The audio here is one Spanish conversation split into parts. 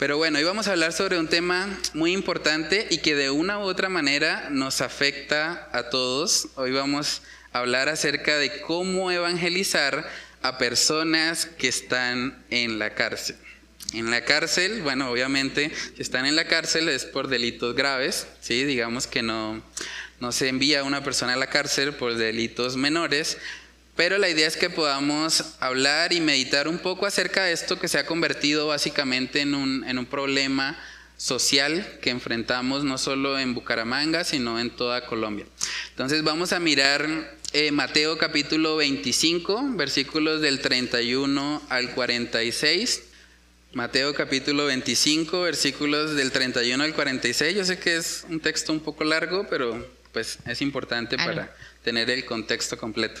Pero bueno, hoy vamos a hablar sobre un tema muy importante y que de una u otra manera nos afecta a todos. Hoy vamos a hablar acerca de cómo evangelizar a personas que están en la cárcel. En la cárcel, bueno, obviamente, si están en la cárcel es por delitos graves, ¿sí? Digamos que no, no se envía a una persona a la cárcel por delitos menores, pero la idea es que podamos hablar y meditar un poco acerca de esto que se ha convertido básicamente en un, en un problema social que enfrentamos no solo en Bucaramanga, sino en toda Colombia. Entonces vamos a mirar eh, Mateo capítulo 25, versículos del 31 al 46. Mateo capítulo 25, versículos del 31 al 46. Yo sé que es un texto un poco largo, pero pues es importante para tener el contexto completo.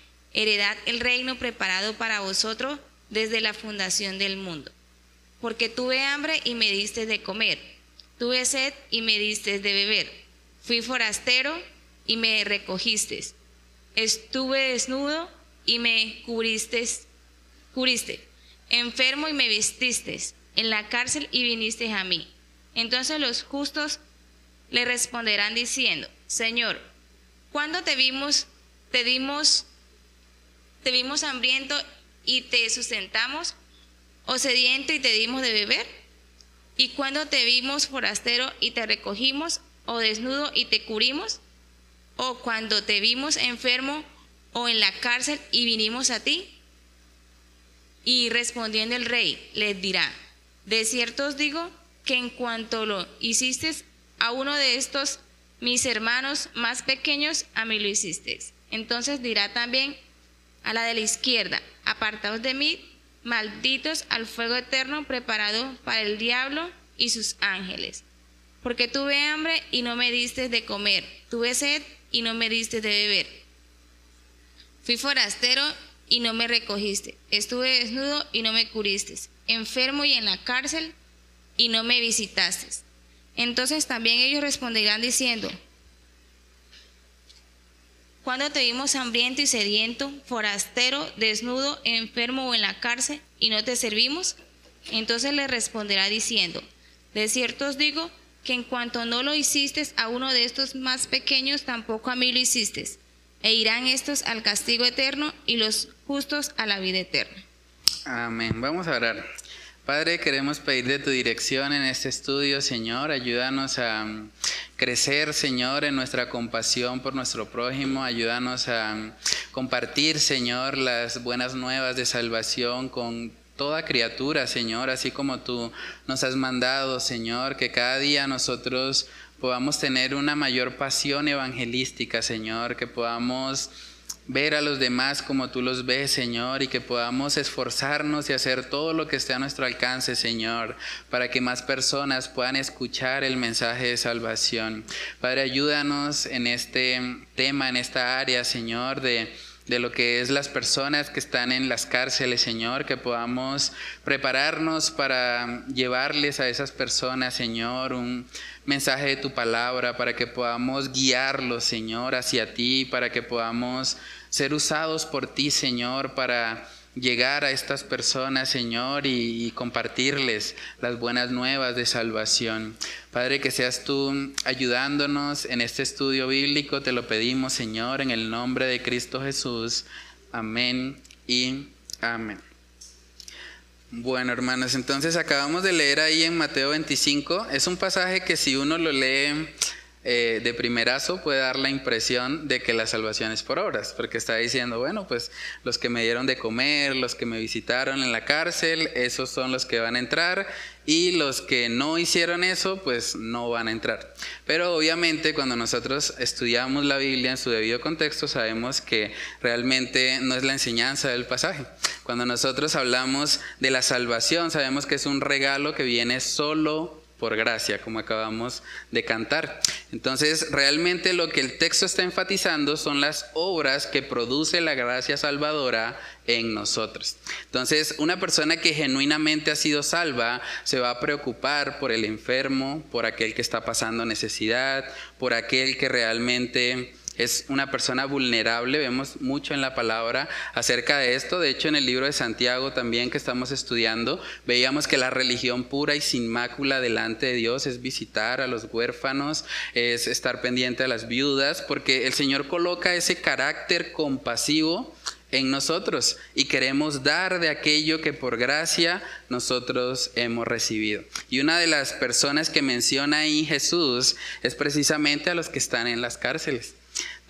heredad el reino preparado para vosotros desde la fundación del mundo. Porque tuve hambre y me diste de comer, tuve sed y me diste de beber, fui forastero y me recogiste, estuve desnudo y me cubriste, cubriste, enfermo y me vestiste, en la cárcel y viniste a mí. Entonces los justos le responderán diciendo, Señor, ¿cuándo te vimos, te dimos te vimos hambriento y te sustentamos, o sediento y te dimos de beber? ¿Y cuando te vimos forastero y te recogimos, o desnudo y te cubrimos? ¿O cuando te vimos enfermo o en la cárcel y vinimos a ti? Y respondiendo el rey, les dirá, de cierto os digo que en cuanto lo hiciste a uno de estos mis hermanos más pequeños, a mí lo hiciste. Entonces dirá también a la de la izquierda, apartados de mí, malditos al fuego eterno preparado para el diablo y sus ángeles. Porque tuve hambre y no me diste de comer, tuve sed y no me diste de beber. Fui forastero y no me recogiste, estuve desnudo y no me cubriste, enfermo y en la cárcel y no me visitaste. Entonces también ellos responderán diciendo, cuando te vimos hambriento y sediento, forastero, desnudo, enfermo o en la cárcel y no te servimos? Entonces le responderá diciendo, de cierto os digo que en cuanto no lo hiciste a uno de estos más pequeños, tampoco a mí lo hiciste. E irán estos al castigo eterno y los justos a la vida eterna. Amén. Vamos a orar. Padre, queremos pedirle tu dirección en este estudio, Señor. Ayúdanos a mm, crecer, Señor, en nuestra compasión por nuestro prójimo. Ayúdanos a mm, compartir, Señor, las buenas nuevas de salvación con toda criatura, Señor, así como tú nos has mandado, Señor, que cada día nosotros podamos tener una mayor pasión evangelística, Señor, que podamos ver a los demás como tú los ves, Señor, y que podamos esforzarnos y hacer todo lo que esté a nuestro alcance, Señor, para que más personas puedan escuchar el mensaje de salvación. Padre, ayúdanos en este tema, en esta área, Señor, de de lo que es las personas que están en las cárceles, Señor, que podamos prepararnos para llevarles a esas personas, Señor, un mensaje de tu palabra, para que podamos guiarlos, Señor, hacia ti, para que podamos ser usados por ti, Señor, para llegar a estas personas, Señor, y, compartirles las buenas nuevas de salvación. Padre, que seas tú ayudándonos en este estudio bíblico, te lo pedimos, Señor, en el nombre de Cristo Jesús. Amén y amén. Bueno, hermanos, entonces acabamos de leer ahí en Mateo 25. Es un pasaje que si uno lo lee eh, de primerazo puede dar la impresión de que la salvación es por obras, porque está diciendo, bueno, pues los que me dieron de comer, los que me visitaron en la cárcel, esos son los que van a entrar, y los que no hicieron eso, pues no van a entrar. Pero obviamente cuando nosotros estudiamos la Biblia en su debido contexto, sabemos que realmente no es la enseñanza del pasaje. Cuando nosotros hablamos de la salvación, sabemos que es un regalo que viene solo por gracia, como acabamos de cantar. Entonces, realmente lo que el texto está enfatizando son las obras que produce la gracia salvadora en nosotros. Entonces, una persona que genuinamente ha sido salva se va a preocupar por el enfermo, por aquel que está pasando necesidad, por aquel que realmente es una persona vulnerable, vemos mucho en la palabra acerca de esto. De hecho, en el libro de Santiago también que estamos estudiando, veíamos que la religión pura y sin mácula delante de Dios es visitar a los huérfanos, es estar pendiente a las viudas, porque el Señor coloca ese carácter compasivo en nosotros y queremos dar de aquello que por gracia nosotros hemos recibido. Y una de las personas que menciona ahí Jesús es precisamente a los que están en las cárceles.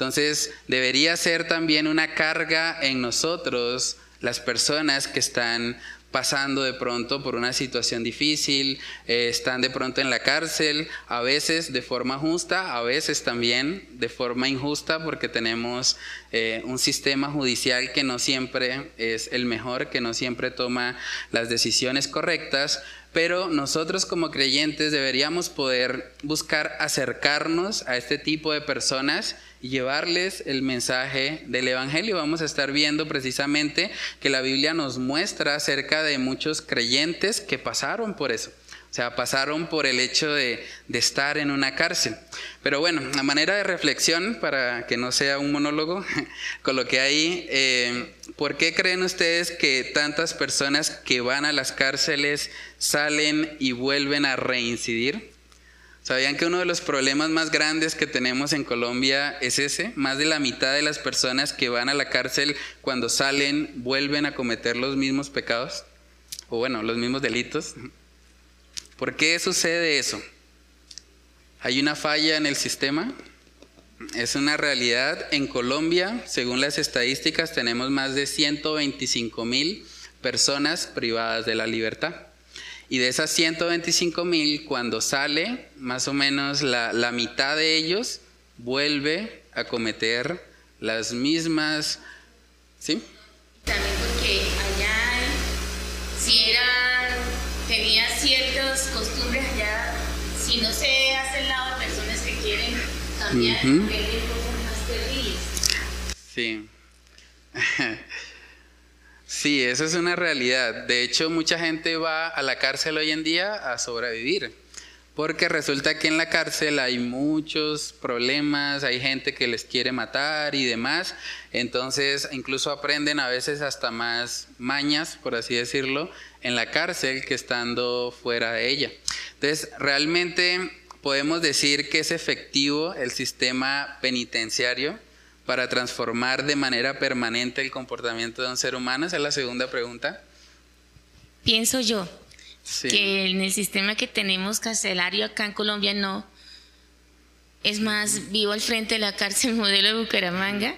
Entonces, debería ser también una carga en nosotros las personas que están pasando de pronto por una situación difícil, eh, están de pronto en la cárcel, a veces de forma justa, a veces también de forma injusta, porque tenemos eh, un sistema judicial que no siempre es el mejor, que no siempre toma las decisiones correctas, pero nosotros como creyentes deberíamos poder buscar acercarnos a este tipo de personas llevarles el mensaje del Evangelio. Vamos a estar viendo precisamente que la Biblia nos muestra acerca de muchos creyentes que pasaron por eso. O sea, pasaron por el hecho de, estar en una cárcel. Pero bueno, a manera de reflexión, para que no sea un monólogo, coloqué ahí, eh, ¿por qué creen ustedes que tantas personas que van a las cárceles salen y vuelven a reincidir? ¿Sabían que uno de los problemas más grandes que tenemos en Colombia es ese? Más de la mitad de las personas que van a la cárcel cuando salen vuelven a cometer los mismos pecados, o bueno, los mismos delitos. ¿Por qué sucede eso? ¿Hay una falla en el sistema? Es una realidad. En Colombia, según las estadísticas, tenemos más de 125 mil personas privadas de la libertad. Y de esas 125 mil, cuando sale, más o menos la, la, mitad de ellos vuelve a cometer las mismas... ¿Sí? También porque allá, si era, tenía ciertas costumbres allá, si no se hace el lado de personas que quieren cambiar, uh -huh. cosas más terribles. Sí. Sí, eso es una realidad. De hecho, mucha gente va a la cárcel hoy en día a sobrevivir, porque resulta que en la cárcel hay muchos problemas, hay gente que les quiere matar y demás, entonces incluso aprenden a veces hasta más mañas, por así decirlo, en la cárcel que estando fuera de ella. Entonces, realmente podemos decir que es efectivo el sistema penitenciario para transformar de manera permanente el comportamiento de un ser humano? Esa es la segunda pregunta. Pienso yo sí. que en el sistema que tenemos carcelario acá en Colombia no. Es más, vivo al frente de la cárcel modelo de Bucaramanga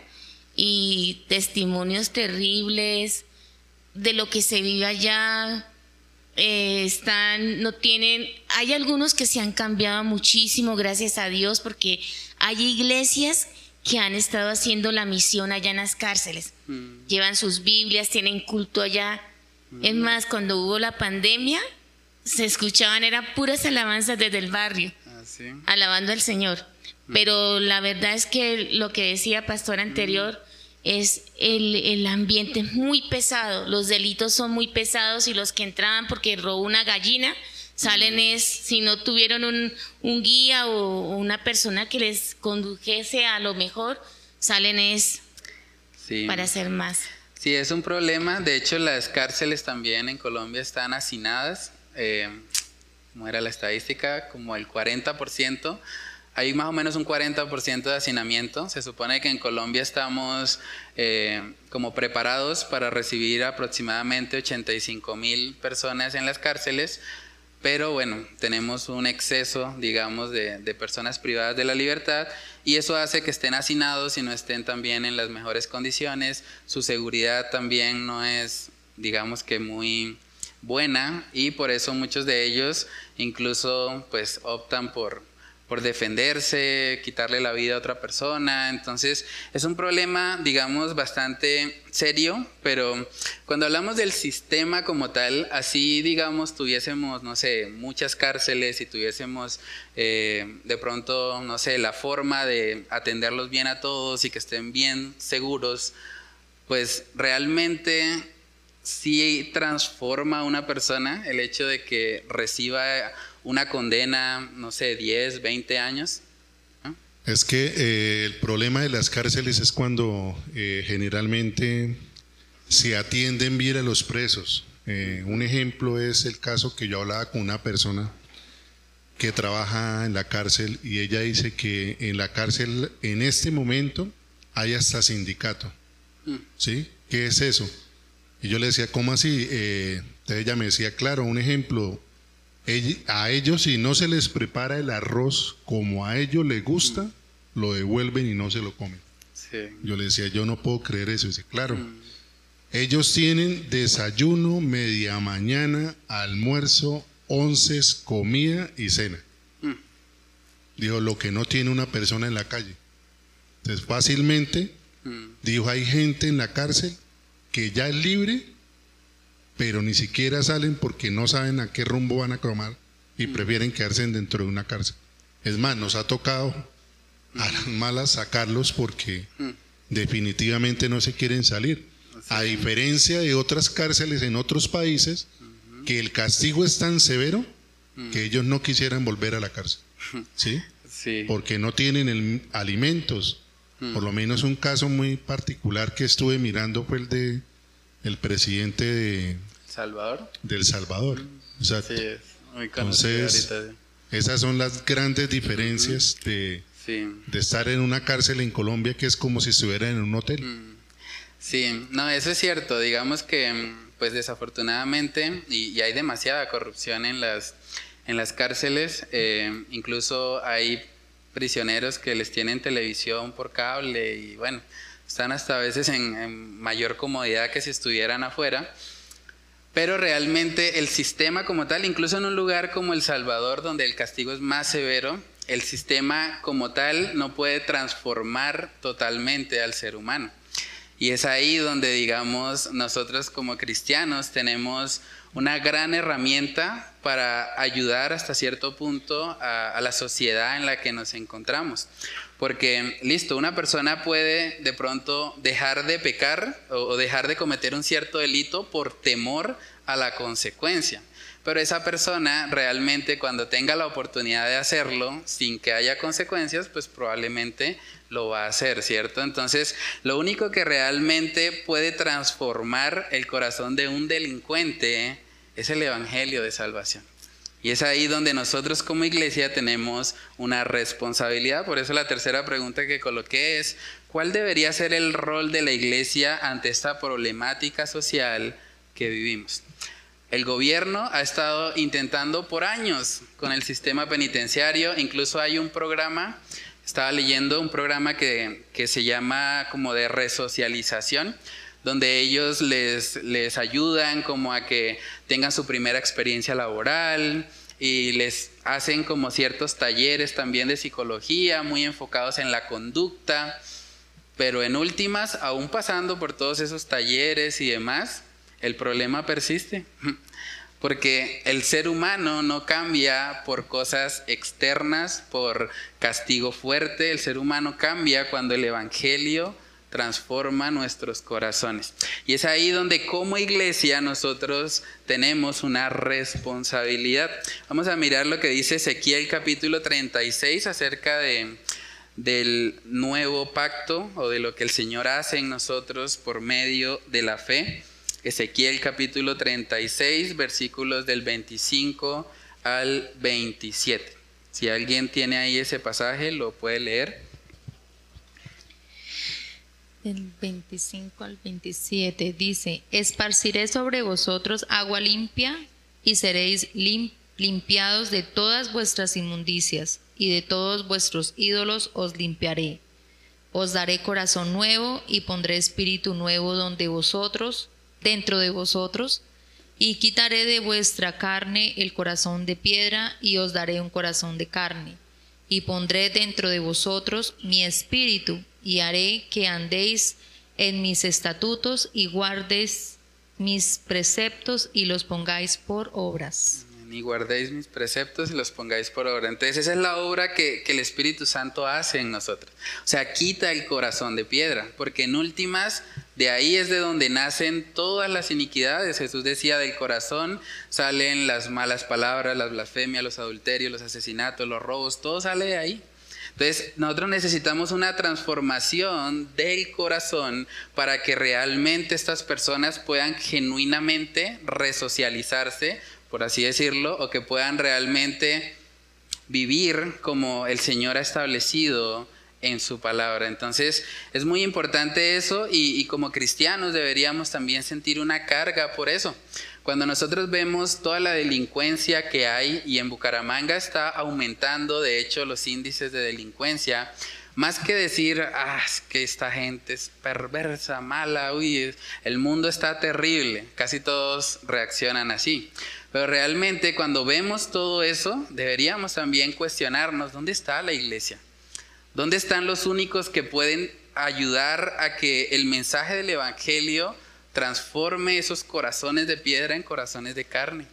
y testimonios terribles de lo que se vive allá. Eh, están, no tienen, hay algunos que se han cambiado muchísimo, gracias a Dios, porque hay iglesias que han estado haciendo la misión allá en las cárceles. Mm. Llevan sus Biblias, tienen culto allá. Mm. Es más, cuando hubo la pandemia, se escuchaban, eran puras alabanzas desde el barrio, ¿Ah, sí? alabando al Señor. Mm. Pero la verdad es que lo que decía pastor anterior es el, el ambiente muy pesado, los delitos son muy pesados y los que entraban porque robó una gallina, Salen es, si no tuvieron un, un, guía o una persona que les condujese a lo mejor, salen es sí. para hacer más. Sí, es un problema. De hecho, las cárceles también en Colombia están hacinadas. Eh, como era la estadística, como el 40%. Hay más o menos un 40% de hacinamiento. Se supone que en Colombia estamos eh, como preparados para recibir aproximadamente 85 mil personas en las cárceles, pero bueno, tenemos un exceso, digamos, de, personas privadas de la libertad y eso hace que estén hacinados y no estén también en las mejores condiciones. Su seguridad también no es, digamos que muy buena y por eso muchos de ellos incluso pues optan por, por defenderse, quitarle la vida a otra persona. Entonces es un problema, digamos, bastante serio, pero cuando hablamos del sistema como tal, así, digamos, tuviésemos, no sé, muchas cárceles y tuviésemos eh, de pronto, no sé, la forma de atenderlos bien a todos y que estén bien seguros, pues realmente sí transforma a una persona el hecho de que reciba una condena, no sé, 10, 20 años? Es que eh, el problema de las cárceles es cuando eh, generalmente se atienden bien a los presos. Eh, un ejemplo es el caso que yo hablaba con una persona que trabaja en la cárcel y ella dice que en la cárcel en este momento hay hasta sindicato. Mm. ¿Sí? ¿Qué es eso? Y yo le decía, ¿cómo así? ella me decía, claro, un ejemplo, a ellos si no se les prepara el arroz como a ellos les gusta, lo devuelven y no se lo comen. Yo le decía, yo no puedo creer eso. Dice, claro. Mm. Ellos tienen desayuno, media mañana, almuerzo, once, comida y cena. Mm. Dijo, lo que no tiene una persona en la calle. Entonces, fácilmente, mm. dijo, hay gente en la cárcel que ya es libre pero ni siquiera salen porque no saben a qué rumbo van a cromar y mm. prefieren quedarse dentro de una cárcel. Es más, nos ha tocado a las mm. malas sacarlos porque mm. definitivamente no se quieren salir. A diferencia de otras cárceles en otros países, que el castigo es tan severo que ellos no quisieran volver a la cárcel. ¿Sí? sí. Porque no tienen alimentos. Por lo menos un caso muy particular que estuve mirando fue el de el presidente de Salvador. Del Salvador. sí, es muy Entonces, esas son las grandes diferencias de, de, estar en una cárcel en Colombia que es como si estuviera en un hotel. Mm. Sí, no, eso es cierto. Digamos que, mm, pues desafortunadamente, y, hay demasiada corrupción en las, en las cárceles, eh, incluso hay prisioneros que les tienen televisión por cable y bueno, están hasta a veces en, mayor comodidad que si estuvieran afuera. Pero realmente el sistema como tal, incluso en un lugar como El Salvador, donde el castigo es más severo, el sistema como tal no puede transformar totalmente al ser humano. Y es ahí donde, digamos, nosotros como cristianos tenemos una gran herramienta para ayudar hasta cierto punto a, a la sociedad en la que nos encontramos. Porque, listo, una persona puede de pronto dejar de pecar o dejar de cometer un cierto delito por temor a la consecuencia. Pero esa persona realmente cuando tenga la oportunidad de hacerlo sin que haya consecuencias, pues probablemente lo va a hacer, ¿cierto? Entonces, lo único que realmente puede transformar el corazón de un delincuente es el Evangelio de Salvación. Y es ahí donde nosotros como iglesia tenemos una responsabilidad. Por eso la tercera pregunta que coloqué es, ¿cuál debería ser el rol de la iglesia ante esta problemática social que vivimos? El gobierno ha estado intentando por años con el sistema penitenciario, incluso hay un programa, estaba leyendo un programa que, que se llama como de resocialización, donde ellos les, les ayudan como a que tengan su primera experiencia laboral y les hacen como ciertos talleres también de psicología muy enfocados en la conducta, pero en últimas, aún pasando por todos esos talleres y demás, el problema persiste. Porque el ser humano no cambia por cosas externas, por castigo fuerte, el ser humano cambia cuando el Evangelio transforma nuestros corazones. Y es ahí donde como iglesia nosotros tenemos una responsabilidad. Vamos a mirar lo que dice Ezequiel capítulo 36 acerca de, del nuevo pacto o de lo que el Señor hace en nosotros por medio de la fe. Ezequiel capítulo 36 versículos del 25 al 27. Si alguien tiene ahí ese pasaje, lo puede leer del 25 al 27 dice, esparciré sobre vosotros agua limpia y seréis limpiados de todas vuestras inmundicias y de todos vuestros ídolos os limpiaré. Os daré corazón nuevo y pondré espíritu nuevo donde vosotros, dentro de vosotros, y quitaré de vuestra carne el corazón de piedra y os daré un corazón de carne y pondré dentro de vosotros mi espíritu, y haré que andéis en mis estatutos y guardéis mis preceptos y los pongáis por obras y guardéis mis preceptos y los pongáis por obra. Entonces esa es la obra que, el Espíritu Santo hace en nosotros. O sea, quita el corazón de piedra, porque en últimas de ahí es de donde nacen todas las iniquidades. Jesús decía, del corazón salen las malas palabras, las blasfemias, los adulterios, los asesinatos, los robos, todo sale de ahí. Entonces, nosotros necesitamos una transformación del corazón para que realmente estas personas puedan genuinamente resocializarse por así decirlo, o que puedan realmente vivir como el Señor ha establecido en su palabra. Entonces es muy importante eso y, como cristianos deberíamos también sentir una carga por eso. Cuando nosotros vemos toda la delincuencia que hay y en Bucaramanga está aumentando, de hecho, los índices de delincuencia, más que decir, ah, que esta gente es perversa, mala, uy, el mundo está terrible, casi todos reaccionan así. Pero realmente cuando vemos todo eso, deberíamos también cuestionarnos, ¿dónde está la iglesia? ¿Dónde están los únicos que pueden ayudar a que el mensaje del Evangelio transforme esos corazones de piedra en corazones de carne?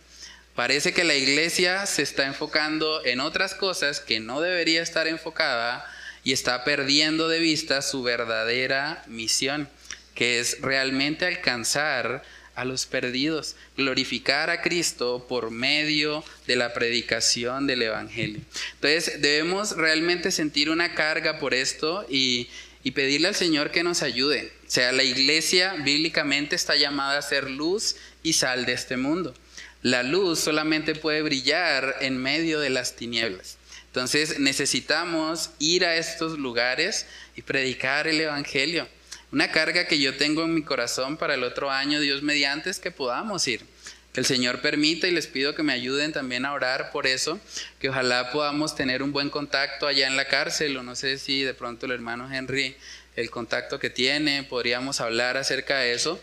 Parece que la iglesia se está enfocando en otras cosas que no debería estar enfocada y está perdiendo de vista su verdadera misión, que es realmente alcanzar a los perdidos, glorificar a Cristo por medio de la predicación del Evangelio. Entonces debemos realmente sentir una carga por esto y, pedirle al Señor que nos ayude. O sea, la iglesia bíblicamente está llamada a ser luz y sal de este mundo. La luz solamente puede brillar en medio de las tinieblas. Entonces necesitamos ir a estos lugares y predicar el Evangelio. Una carga que yo tengo en mi corazón para el otro año, Dios mediante, es que podamos ir. Que el Señor permita y les pido que me ayuden también a orar por eso, que ojalá podamos tener un buen contacto allá en la cárcel, o no sé si de pronto el hermano Henry, el contacto que tiene, podríamos hablar acerca de eso,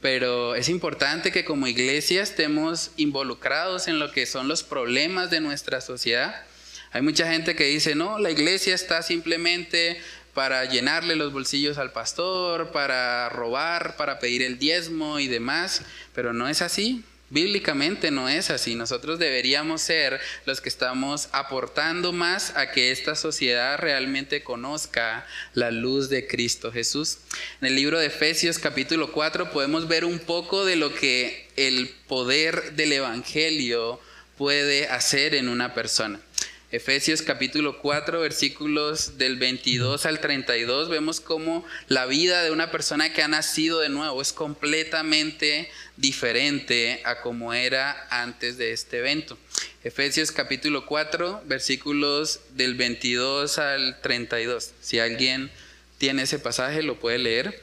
pero es importante que como iglesia estemos involucrados en lo que son los problemas de nuestra sociedad. Hay mucha gente que dice, no, la iglesia está simplemente para llenarle los bolsillos al pastor, para robar, para pedir el diezmo y demás, pero no es así. Bíblicamente no es así. Nosotros deberíamos ser los que estamos aportando más a que esta sociedad realmente conozca la luz de Cristo Jesús. En el libro de Efesios capítulo 4 podemos ver un poco de lo que el poder del Evangelio puede hacer en una persona. Efesios capítulo 4, versículos del 22 al 32, vemos cómo la vida de una persona que ha nacido de nuevo es completamente diferente a como era antes de este evento. Efesios capítulo 4, versículos del 22 al 32. Si alguien tiene ese pasaje, lo puede leer.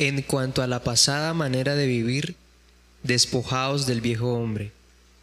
En cuanto a la pasada manera de vivir, despojaos del viejo hombre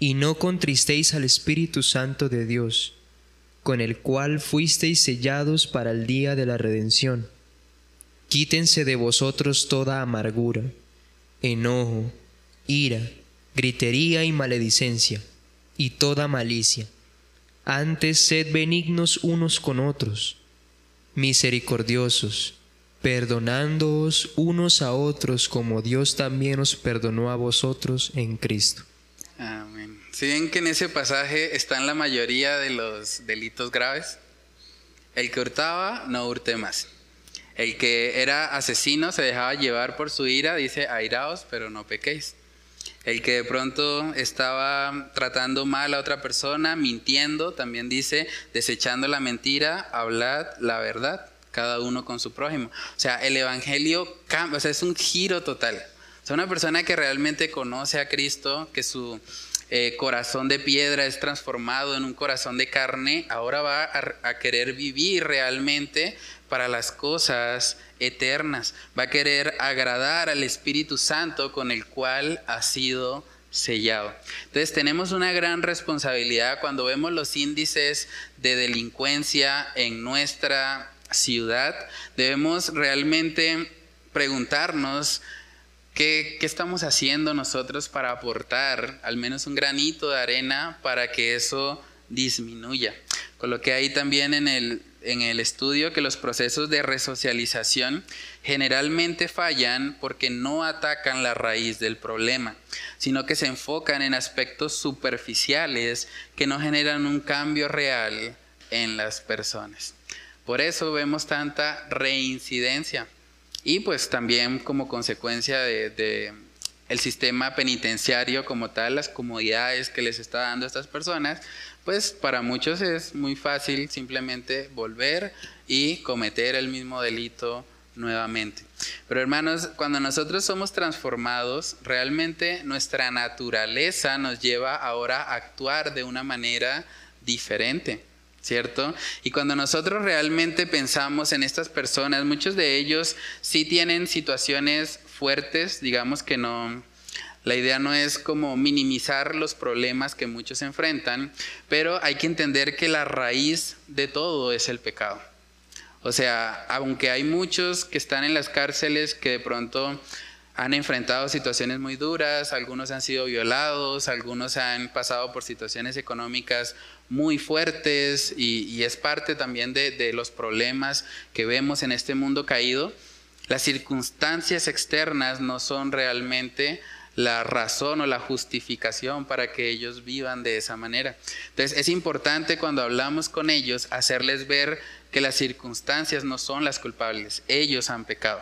y no contristéis al Espíritu Santo de Dios, con el cual fuisteis sellados para el día de la redención. Quítense de vosotros toda amargura, enojo, ira, gritería y maledicencia, y toda malicia. Antes sed benignos unos con otros, misericordiosos, perdonándoos unos a otros como Dios también os perdonó a vosotros en Cristo. Amén. Si ven que en ese pasaje están la mayoría de los delitos graves? El que hurtaba, no hurte más. El que era asesino se dejaba llevar por su ira, dice, airaos, pero no pequéis. El que de pronto estaba tratando mal a otra persona, mintiendo, también dice, desechando la mentira, hablad la verdad, cada uno con su prójimo. O sea, el Evangelio cambia, o sea, es un giro total. O sea, una persona que realmente conoce a Cristo, que su eh, corazón de piedra es transformado en un corazón de carne, ahora va a, querer vivir realmente para las cosas eternas, va a querer agradar al Espíritu Santo con el cual ha sido sellado. Entonces tenemos una gran responsabilidad cuando vemos los índices de delincuencia en nuestra ciudad, debemos realmente preguntarnos ¿Qué, estamos haciendo nosotros para aportar al menos un granito de arena para que eso disminuya? Coloqué ahí también en el, en el estudio que los procesos de resocialización generalmente fallan porque no atacan la raíz del problema, sino que se enfocan en aspectos superficiales que no generan un cambio real en las personas. Por eso vemos tanta reincidencia. Y pues también como consecuencia de, el sistema penitenciario como tal, las comodidades que les está dando a estas personas, pues para muchos es muy fácil simplemente volver y cometer el mismo delito nuevamente. Pero hermanos, cuando nosotros somos transformados, realmente nuestra naturaleza nos lleva ahora a actuar de una manera diferente. ¿Cierto? Y cuando nosotros realmente pensamos en estas personas, muchos de ellos sí tienen situaciones fuertes, digamos que no, la idea no es como minimizar los problemas que muchos enfrentan, pero hay que entender que la raíz de todo es el pecado. O sea, aunque hay muchos que están en las cárceles que de pronto han enfrentado situaciones muy duras, algunos han sido violados, algunos han pasado por situaciones económicas muy fuertes y, es parte también de, de los problemas que vemos en este mundo caído. Las circunstancias externas no son realmente la razón o la justificación para que ellos vivan de esa manera. Entonces es importante cuando hablamos con ellos hacerles ver que las circunstancias no son las culpables, ellos han pecado.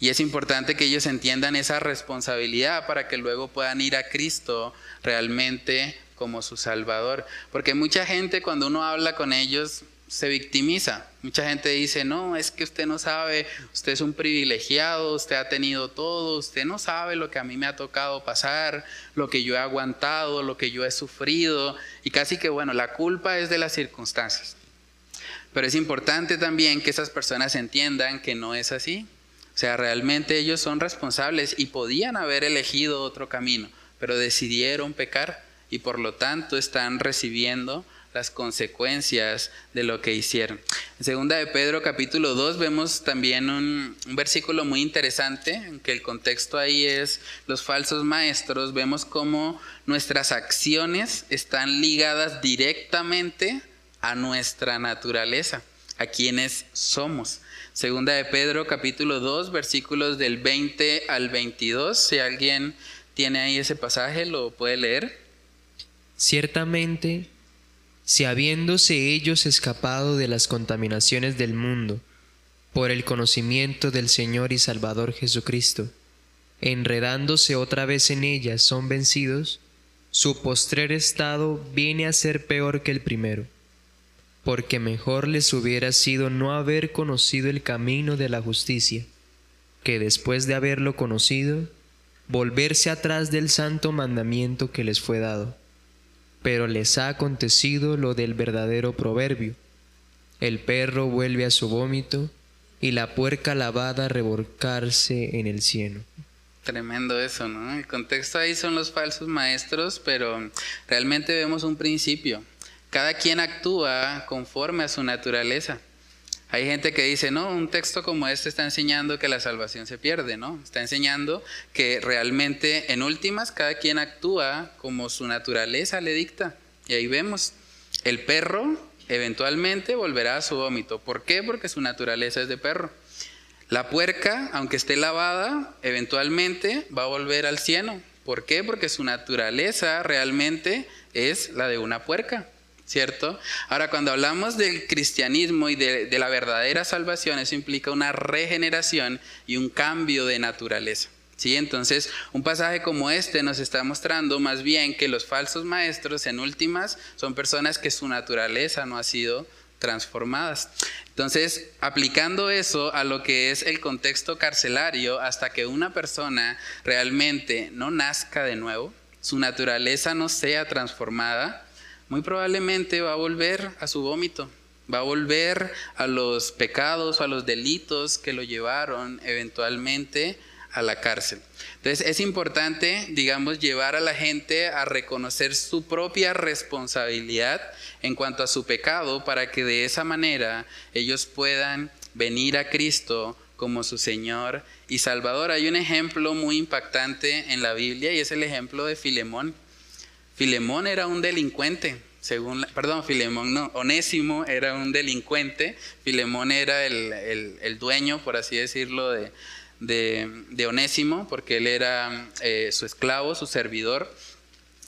Y es importante que ellos entiendan esa responsabilidad para que luego puedan ir a Cristo realmente como su Salvador. Porque mucha gente cuando uno habla con ellos se victimiza. Mucha gente dice, no, es que usted no sabe, usted es un privilegiado, usted ha tenido todo, usted no sabe lo que a mí me ha tocado pasar, lo que yo he aguantado, lo que yo he sufrido. Y casi que, bueno, la culpa es de las circunstancias. Pero es importante también que esas personas entiendan que no es así, o sea, realmente ellos son responsables y podían haber elegido otro camino, pero decidieron pecar y por lo tanto están recibiendo las consecuencias de lo que hicieron. En segunda de Pedro capítulo 2 vemos también un, versículo muy interesante, que el contexto ahí es los falsos maestros, vemos cómo nuestras acciones están ligadas directamente a nuestra naturaleza, a quienes somos. Segunda de Pedro capítulo 2 versículos del 20 al 22. Si alguien tiene ahí ese pasaje, lo puede leer. Ciertamente, si habiéndose ellos escapado de las contaminaciones del mundo, por el conocimiento del Señor y Salvador Jesucristo, enredándose otra vez en ellas son vencidos, su postrer estado viene a ser peor que el primero porque mejor les hubiera sido no haber conocido el camino de la justicia, que después de haberlo conocido, volverse atrás del santo mandamiento que les fue dado. Pero les ha acontecido lo del verdadero proverbio. El perro vuelve a su vómito y la puerca lavada a revolcarse en el cieno. Tremendo eso, ¿no? El contexto ahí son los falsos maestros, pero realmente vemos un principio. Cada quien actúa conforme a su naturaleza. Hay gente que dice, no, un texto como este está enseñando que la salvación se pierde, ¿no? Está enseñando que realmente en últimas cada quien actúa como su naturaleza le dicta. Y ahí vemos, el perro eventualmente volverá a su vómito. ¿Por qué? Porque su naturaleza es de perro. La puerca, aunque esté lavada, eventualmente va a volver al cieno. ¿Por qué? Porque su naturaleza realmente es la de una puerca. ¿Cierto? Ahora, cuando hablamos del cristianismo y de, la verdadera salvación, eso implica una regeneración y un cambio de naturaleza. ¿sí? Entonces, un pasaje como este nos está mostrando más bien que los falsos maestros, en últimas, son personas que su naturaleza no ha sido transformadas. Entonces, aplicando eso a lo que es el contexto carcelario, hasta que una persona realmente no nazca de nuevo, su naturaleza no sea transformada, muy probablemente va a volver a su vómito, va a volver a los pecados o a los delitos que lo llevaron eventualmente a la cárcel. Entonces es importante, digamos, llevar a la gente a reconocer su propia responsabilidad en cuanto a su pecado para que de esa manera ellos puedan venir a Cristo como su Señor y Salvador. Hay un ejemplo muy impactante en la Biblia y es el ejemplo de Filemón. Filemón era un delincuente, según, perdón, Filemón no, Onésimo era un delincuente, Filemón era el, dueño, por así decirlo, de, Onésimo, porque él era eh, su esclavo, su servidor.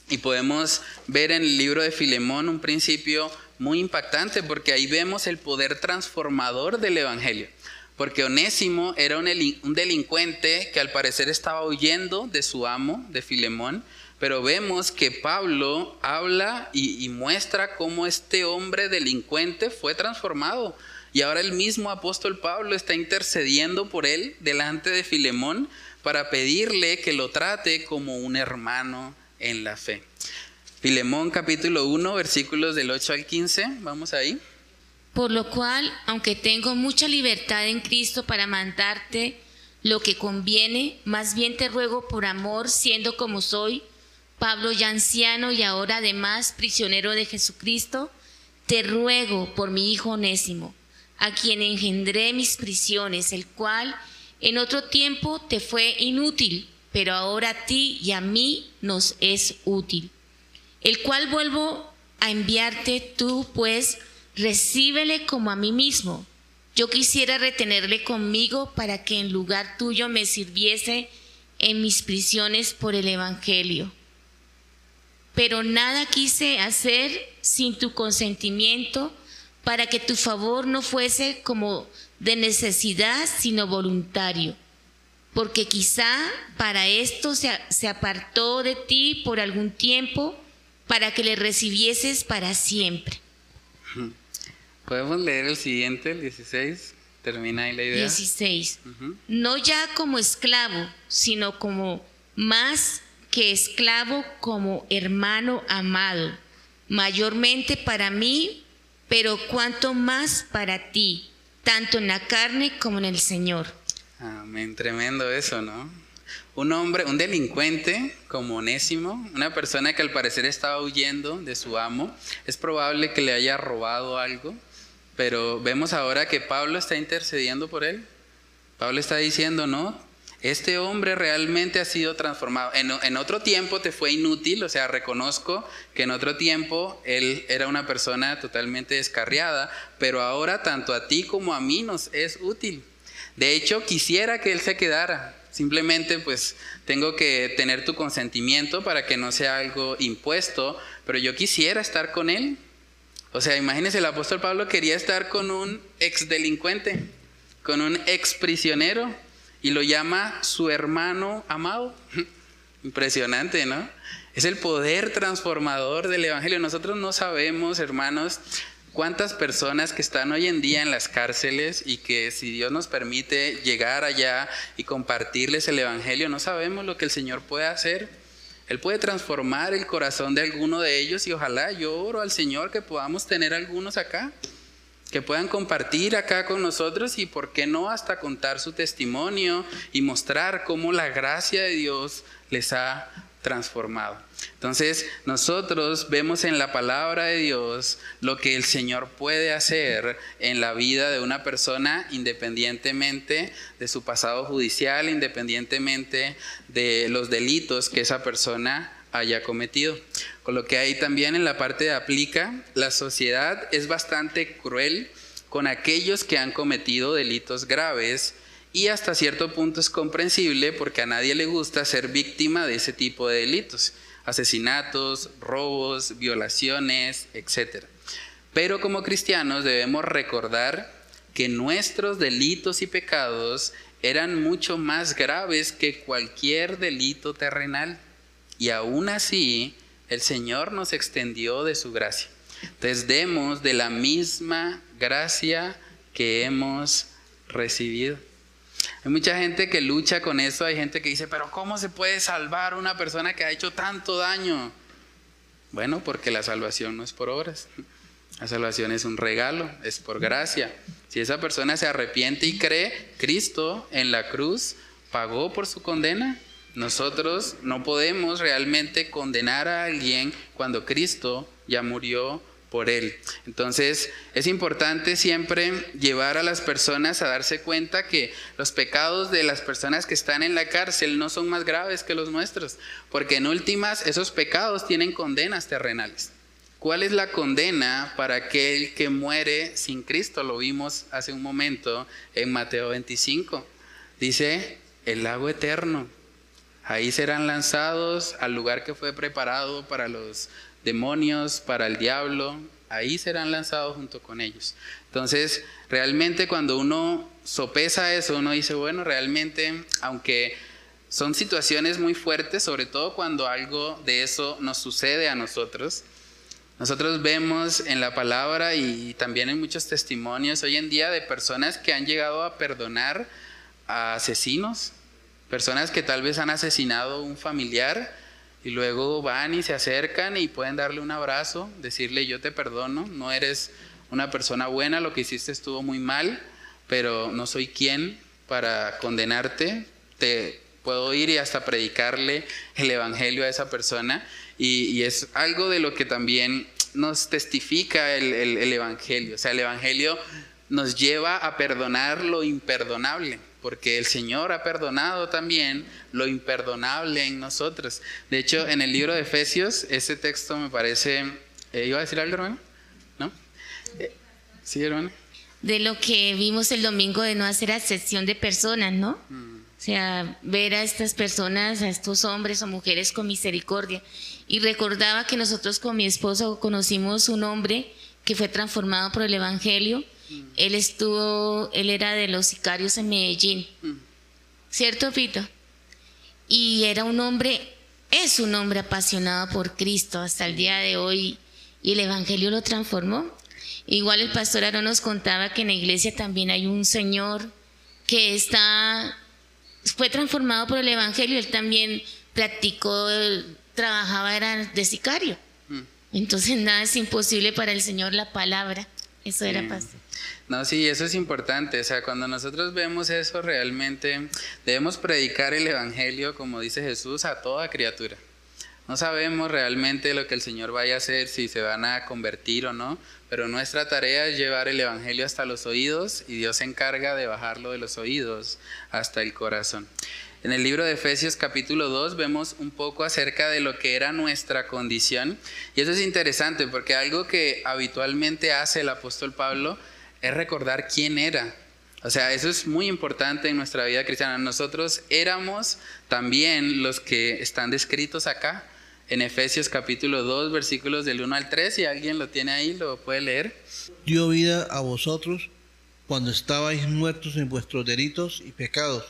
Y podemos ver en el libro de Filemón un principio muy impactante, porque ahí vemos el poder transformador del Evangelio. Porque Onésimo era un delincuente que al parecer estaba huyendo de su amo, de Filemón, pero vemos que Pablo habla y, muestra cómo este hombre delincuente fue transformado. Y ahora el mismo apóstol Pablo está intercediendo por él delante de Filemón para pedirle que lo trate como un hermano en la fe. Filemón capítulo 1 versículos del 8 al 15, vamos ahí. Por lo cual, aunque tengo mucha libertad en Cristo para mandarte lo que conviene, más bien te ruego por amor, siendo como soy, Pablo ya anciano y ahora además prisionero de Jesucristo, te ruego por mi hijo Onésimo, a quien engendré mis prisiones, el cual en otro tiempo te fue inútil, pero ahora a ti y a mí nos es útil, el cual vuelvo a enviarte tú, pues recíbele como a mí mismo. Yo quisiera retenerle conmigo para que en lugar tuyo me sirviese en mis prisiones por el Evangelio pero nada quise hacer sin tu consentimiento para que tu favor no fuese como de necesidad, sino voluntario, porque quizá para esto se, se apartó de ti por algún tiempo, para que le recibieses para siempre. Podemos leer el siguiente, el 16. Termina ahí la idea. 16. No ya como esclavo, sino como más que esclavo como hermano amado, mayormente para mí, pero cuanto más para ti, tanto en la carne como en el Señor. Amén, tremendo eso, ¿no? Un hombre, un delincuente como Onésimo, una persona que al parecer estaba huyendo de su amo, es probable que le haya robado algo, pero vemos ahora que Pablo está intercediendo por él. Pablo está diciendo, no, este hombre realmente ha sido transformado. En, otro tiempo te fue inútil, o sea, reconozco que en otro tiempo él era una persona totalmente descarriada, pero ahora tanto a ti como a mí nos es útil. De hecho, quisiera que él se quedara. Simplemente pues tengo que tener tu consentimiento para que no sea algo impuesto, pero yo quisiera estar con él. O sea, imagínense, el apóstol Pablo quería estar con un ex delincuente, con un ex prisionero y lo llama su hermano amado. Impresionante, ¿no? Es el poder transformador del Evangelio. Nosotros no sabemos, hermanos, cuántas personas que están hoy en día en las cárceles y que si Dios nos permite llegar allá y compartirles el Evangelio, no sabemos lo que el Señor puede hacer. Él puede transformar el corazón de alguno de ellos y ojalá yo oro al Señor que podamos tener algunos acá que puedan compartir acá con nosotros y por qué no hasta contar su testimonio y mostrar cómo la gracia de Dios les ha transformado. Entonces, nosotros vemos en la palabra de Dios lo que el Señor puede hacer en la vida de una persona independientemente de su pasado judicial, independientemente de los delitos que esa persona haya cometido. Con lo que ahí también en la parte de aplica, la sociedad es bastante cruel con aquellos que han cometido delitos graves y hasta cierto punto es comprensible porque a nadie le gusta ser víctima de ese tipo de delitos, asesinatos, robos, violaciones, etc. Pero como cristianos debemos recordar que nuestros delitos y pecados eran mucho más graves que cualquier delito terrenal. Y aún así, el Señor nos extendió de su gracia. Entonces, demos de la misma gracia que hemos recibido. Hay mucha gente que lucha con eso, hay gente que dice, pero ¿cómo se puede salvar una persona que ha hecho tanto daño? Bueno, porque la salvación no es por obras. La salvación es un regalo, es por gracia. Si esa persona se arrepiente y cree, Cristo en la cruz pagó por su condena. Nosotros no podemos realmente condenar a alguien cuando Cristo ya murió por él. Entonces es importante siempre llevar a las personas a darse cuenta que los pecados de las personas que están en la cárcel no son más graves que los nuestros, porque en últimas esos pecados tienen condenas terrenales. ¿Cuál es la condena para aquel que muere sin Cristo? Lo vimos hace un momento en Mateo 25. Dice, el lago eterno. Ahí serán lanzados al lugar que fue preparado para los demonios, para el diablo, ahí serán lanzados junto con ellos. Entonces, realmente cuando uno sopesa eso, uno dice, bueno, realmente, aunque son situaciones muy fuertes, sobre todo cuando algo de eso nos sucede a nosotros, nosotros vemos en la palabra y también en muchos testimonios hoy en día de personas que han llegado a perdonar a asesinos, personas que tal vez han asesinado a un familiar, y luego van y se acercan y pueden darle un abrazo, decirle yo te perdono, no eres una persona buena, lo que hiciste estuvo muy mal, pero no soy quien para condenarte, te puedo ir y hasta predicarle el Evangelio a esa persona y, es algo de lo que también nos testifica el, el Evangelio, o sea, el Evangelio nos lleva a perdonar lo imperdonable porque el Señor ha perdonado también lo imperdonable en nosotros. De hecho, en el libro de Efesios, ese texto me parece... Eh, ¿Iba a decir algo, hermano? ¿No? Eh, ¿Sí, hermano? De lo que vimos el domingo de no hacer excepción de personas, ¿no? Mm. O sea, ver a estas personas, a estos hombres o mujeres con misericordia. Y recordaba que nosotros con mi esposo conocimos un hombre que fue transformado por el Evangelio él estuvo, él era de los sicarios en Medellín. ¿Cierto, Pito? Y era un hombre, es un hombre apasionado por Cristo hasta el día de hoy y el Evangelio lo transformó. Igual el pastor Aaron nos contaba que en la iglesia también hay un señor que está, fue transformado por el Evangelio, él también practicó, trabajaba, era de sicario. Mm. Entonces nada es imposible para el Señor la palabra. Eso era pastor. No, sí, eso es importante. O sea, cuando nosotros vemos eso realmente, debemos predicar el Evangelio, como dice Jesús, a toda criatura. No sabemos realmente lo que el Señor vaya a hacer, si se van a convertir o no, pero nuestra tarea es llevar el Evangelio hasta los oídos y Dios se encarga de bajarlo de los oídos hasta el corazón. En el libro de Efesios capítulo 2 vemos un poco acerca de lo que era nuestra condición y eso es interesante porque algo que habitualmente hace el apóstol Pablo es recordar quién era. O sea, eso es muy importante en nuestra vida cristiana. Nosotros éramos también los que están descritos acá en Efesios capítulo 2, versículos del 1 al 3. Si alguien lo tiene ahí, lo puede leer. Dio vida a vosotros cuando estabais muertos en vuestros delitos y pecados,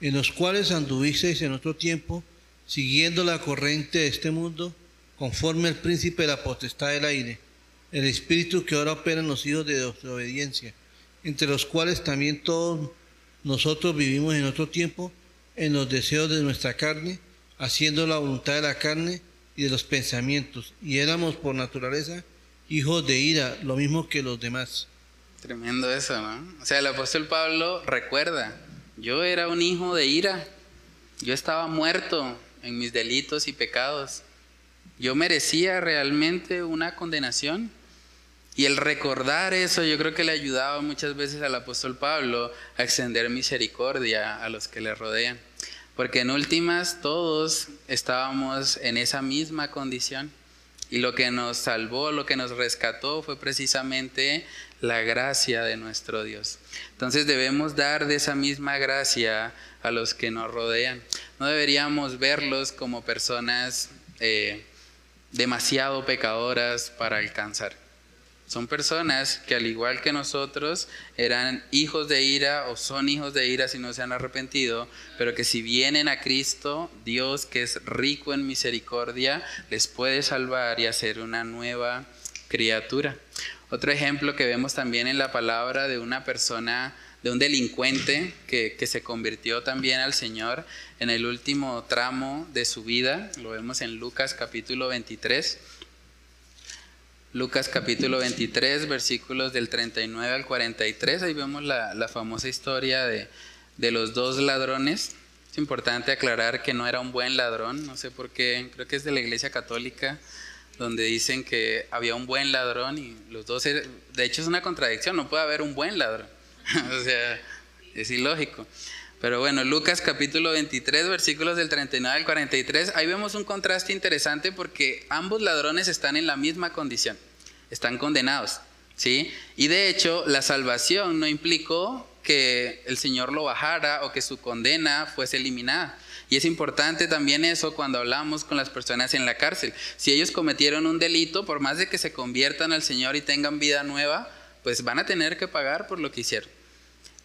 en los cuales anduvisteis en otro tiempo, siguiendo la corriente de este mundo, conforme al príncipe de la potestad del aire el espíritu que ahora opera en los hijos de desobediencia, entre los cuales también todos nosotros vivimos en otro tiempo en los deseos de nuestra carne, haciendo la voluntad de la carne y de los pensamientos, y éramos por naturaleza hijos de ira, lo mismo que los demás. Tremendo eso, ¿no? O sea, el apóstol Pablo recuerda, yo era un hijo de ira, yo estaba muerto en mis delitos y pecados, yo merecía realmente una condenación, y el recordar eso yo creo que le ayudaba muchas veces al apóstol Pablo a extender misericordia a los que le rodean. Porque en últimas todos estábamos en esa misma condición. Y lo que nos salvó, lo que nos rescató fue precisamente la gracia de nuestro Dios. Entonces debemos dar de esa misma gracia a los que nos rodean. No deberíamos verlos como personas eh, demasiado pecadoras para alcanzar Son personas que al igual que nosotros eran hijos de ira o son hijos de ira si no se han arrepentido, pero que si vienen a Cristo, Dios que es rico en misericordia, les puede salvar y hacer una nueva criatura. Otro ejemplo que vemos también en la palabra de una persona, de un delincuente que, que se convirtió también al Señor en el último tramo de su vida, lo vemos en Lucas capítulo 23 Lucas capítulo 23, versículos del 39 al 43, ahí vemos la, famosa historia de, de, los dos ladrones. Es importante aclarar que no era un buen ladrón, no sé por qué, creo que es de la Iglesia Católica, donde dicen que había un buen ladrón y los dos, de hecho es una contradicción, no puede haber un buen ladrón, o sea, es ilógico. Pero bueno, Lucas capítulo 23, versículos del 39 al 43, ahí vemos un contraste interesante porque ambos ladrones están en la misma condición, están condenados, ¿sí? Y de hecho, la salvación no implicó que el Señor lo bajara o que su condena fuese eliminada. Y es importante también eso cuando hablamos con las personas en la cárcel. Si ellos cometieron un delito, por más de que se conviertan al Señor y tengan vida nueva, pues van a tener que pagar por lo que hicieron.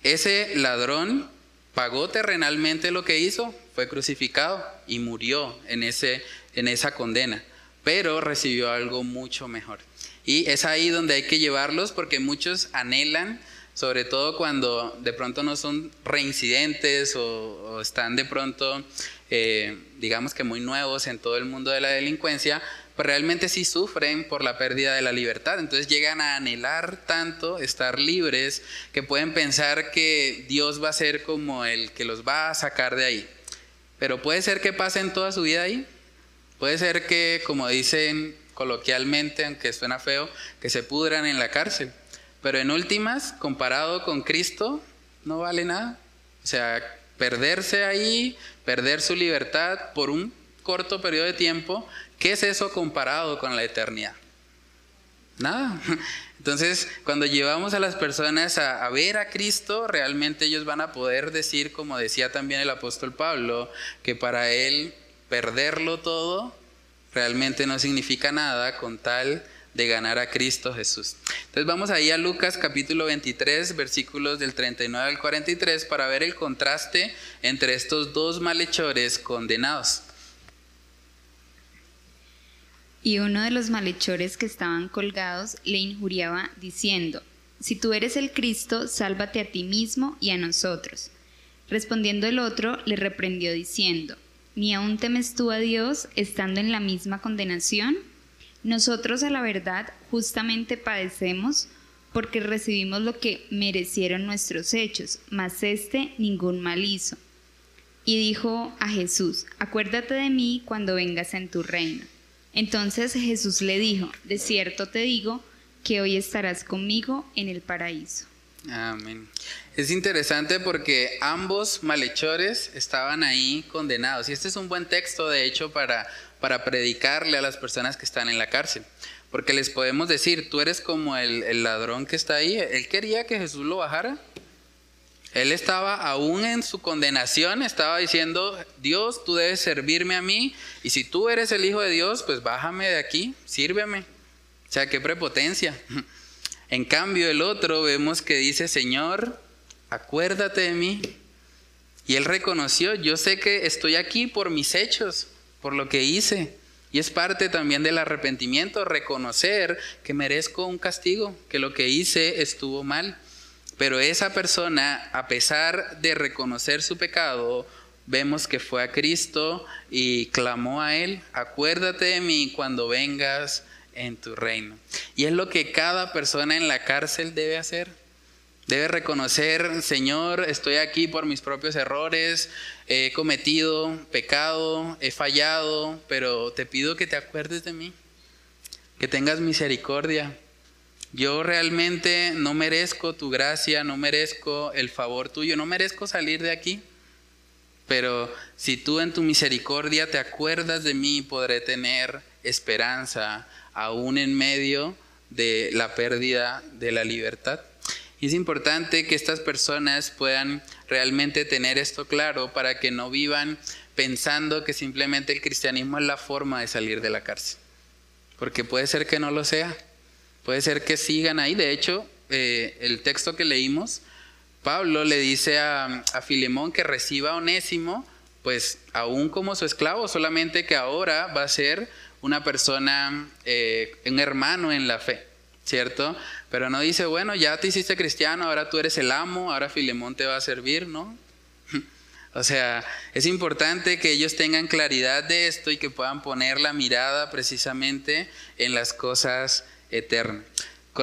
Ese ladrón pagó terrenalmente lo que hizo, fue crucificado y murió en, ese, en esa condena, pero recibió algo mucho mejor. Y es ahí donde hay que llevarlos porque muchos anhelan, sobre todo cuando de pronto no son reincidentes o, están de pronto, eh, digamos que muy nuevos en todo el mundo de la delincuencia, pues realmente sí sufren por la pérdida de la libertad. Entonces llegan a anhelar tanto estar libres que pueden pensar que Dios va a ser como el que los va a sacar de ahí. Pero puede ser que pasen toda su vida ahí. Puede ser que, como dicen coloquialmente, aunque suena feo, que se pudran en la cárcel. Pero en últimas, comparado con Cristo, no vale nada. O sea, perderse ahí, perder su libertad por un corto periodo de tiempo, ¿Qué es eso comparado con la eternidad? Nada. Entonces, cuando llevamos a las personas a, ver a Cristo, realmente ellos van a poder decir, como decía también el apóstol Pablo, que para él perderlo todo realmente no significa nada con tal de ganar a Cristo Jesús. Entonces vamos ahí a Lucas capítulo 23, versículos del 39 al 43, para ver el contraste entre estos dos malhechores condenados. Y uno de los malhechores que estaban colgados le injuriaba diciendo, Si tú eres el Cristo, sálvate a ti mismo y a nosotros. Respondiendo el otro, le reprendió diciendo, ¿Ni aún temes tú a Dios estando en la misma condenación? Nosotros a la verdad justamente padecemos porque recibimos lo que merecieron nuestros hechos, mas éste ningún mal hizo. Y dijo a Jesús, acuérdate de mí cuando vengas en tu reino. Entonces Jesús le dijo, de cierto te digo que hoy estarás conmigo en el paraíso. Amén. Es interesante porque ambos malhechores estaban ahí condenados. Y este es un buen texto, de hecho, para, para predicarle a las personas que están en la cárcel. Porque les podemos decir, tú eres como el, el ladrón que está ahí. Él quería que Jesús lo bajara. Él estaba aún en su condenación, estaba diciendo, Dios, tú debes servirme a mí, y si tú eres el Hijo de Dios, pues bájame de aquí, sírveme. O sea, qué prepotencia. En cambio, el otro vemos que dice, Señor, acuérdate de mí. Y él reconoció, yo sé que estoy aquí por mis hechos, por lo que hice. Y es parte también del arrepentimiento, reconocer que merezco un castigo, que lo que hice estuvo mal. Pero esa persona, a pesar de reconocer su pecado, vemos que fue a Cristo y clamó a Él, acuérdate de mí cuando vengas en tu reino. Y es lo que cada persona en la cárcel debe hacer. Debe reconocer, Señor, estoy aquí por mis propios errores, he cometido pecado, he fallado, pero te pido que te acuerdes de mí, que tengas misericordia, yo realmente no merezco tu gracia, no merezco el favor tuyo, no merezco salir de aquí. Pero si tú en tu misericordia te acuerdas de mí, podré tener esperanza aún en medio de la pérdida de la libertad. Y es importante que estas personas puedan realmente tener esto claro para que no vivan pensando que simplemente el cristianismo es la forma de salir de la cárcel. Porque puede ser que no lo sea. Puede ser que sigan ahí. De hecho, eh, el texto que leímos, Pablo le dice a, a Filemón que reciba a Onésimo, pues aún como su esclavo, solamente que ahora va a ser una persona, eh, un hermano en la fe, ¿cierto? Pero no dice, bueno, ya te hiciste cristiano, ahora tú eres el amo, ahora Filemón te va a servir, ¿no? O sea, es importante que ellos tengan claridad de esto y que puedan poner la mirada precisamente en las cosas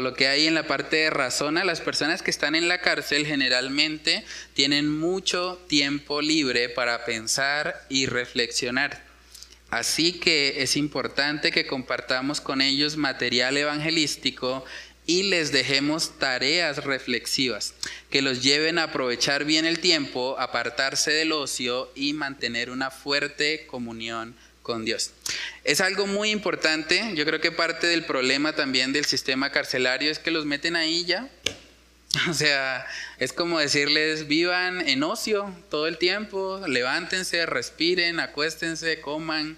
lo que hay en la parte de razona, las personas que están en la cárcel generalmente tienen mucho tiempo libre para pensar y reflexionar. Así que es importante que compartamos con ellos material evangelístico y les dejemos tareas reflexivas que los lleven a aprovechar bien el tiempo, apartarse del ocio y mantener una fuerte comunión con Dios. Es algo muy importante, yo creo que parte del problema también del sistema carcelario es que los meten ahí ya. O sea, es como decirles, vivan en ocio todo el tiempo, levántense, respiren, acuéstense, coman.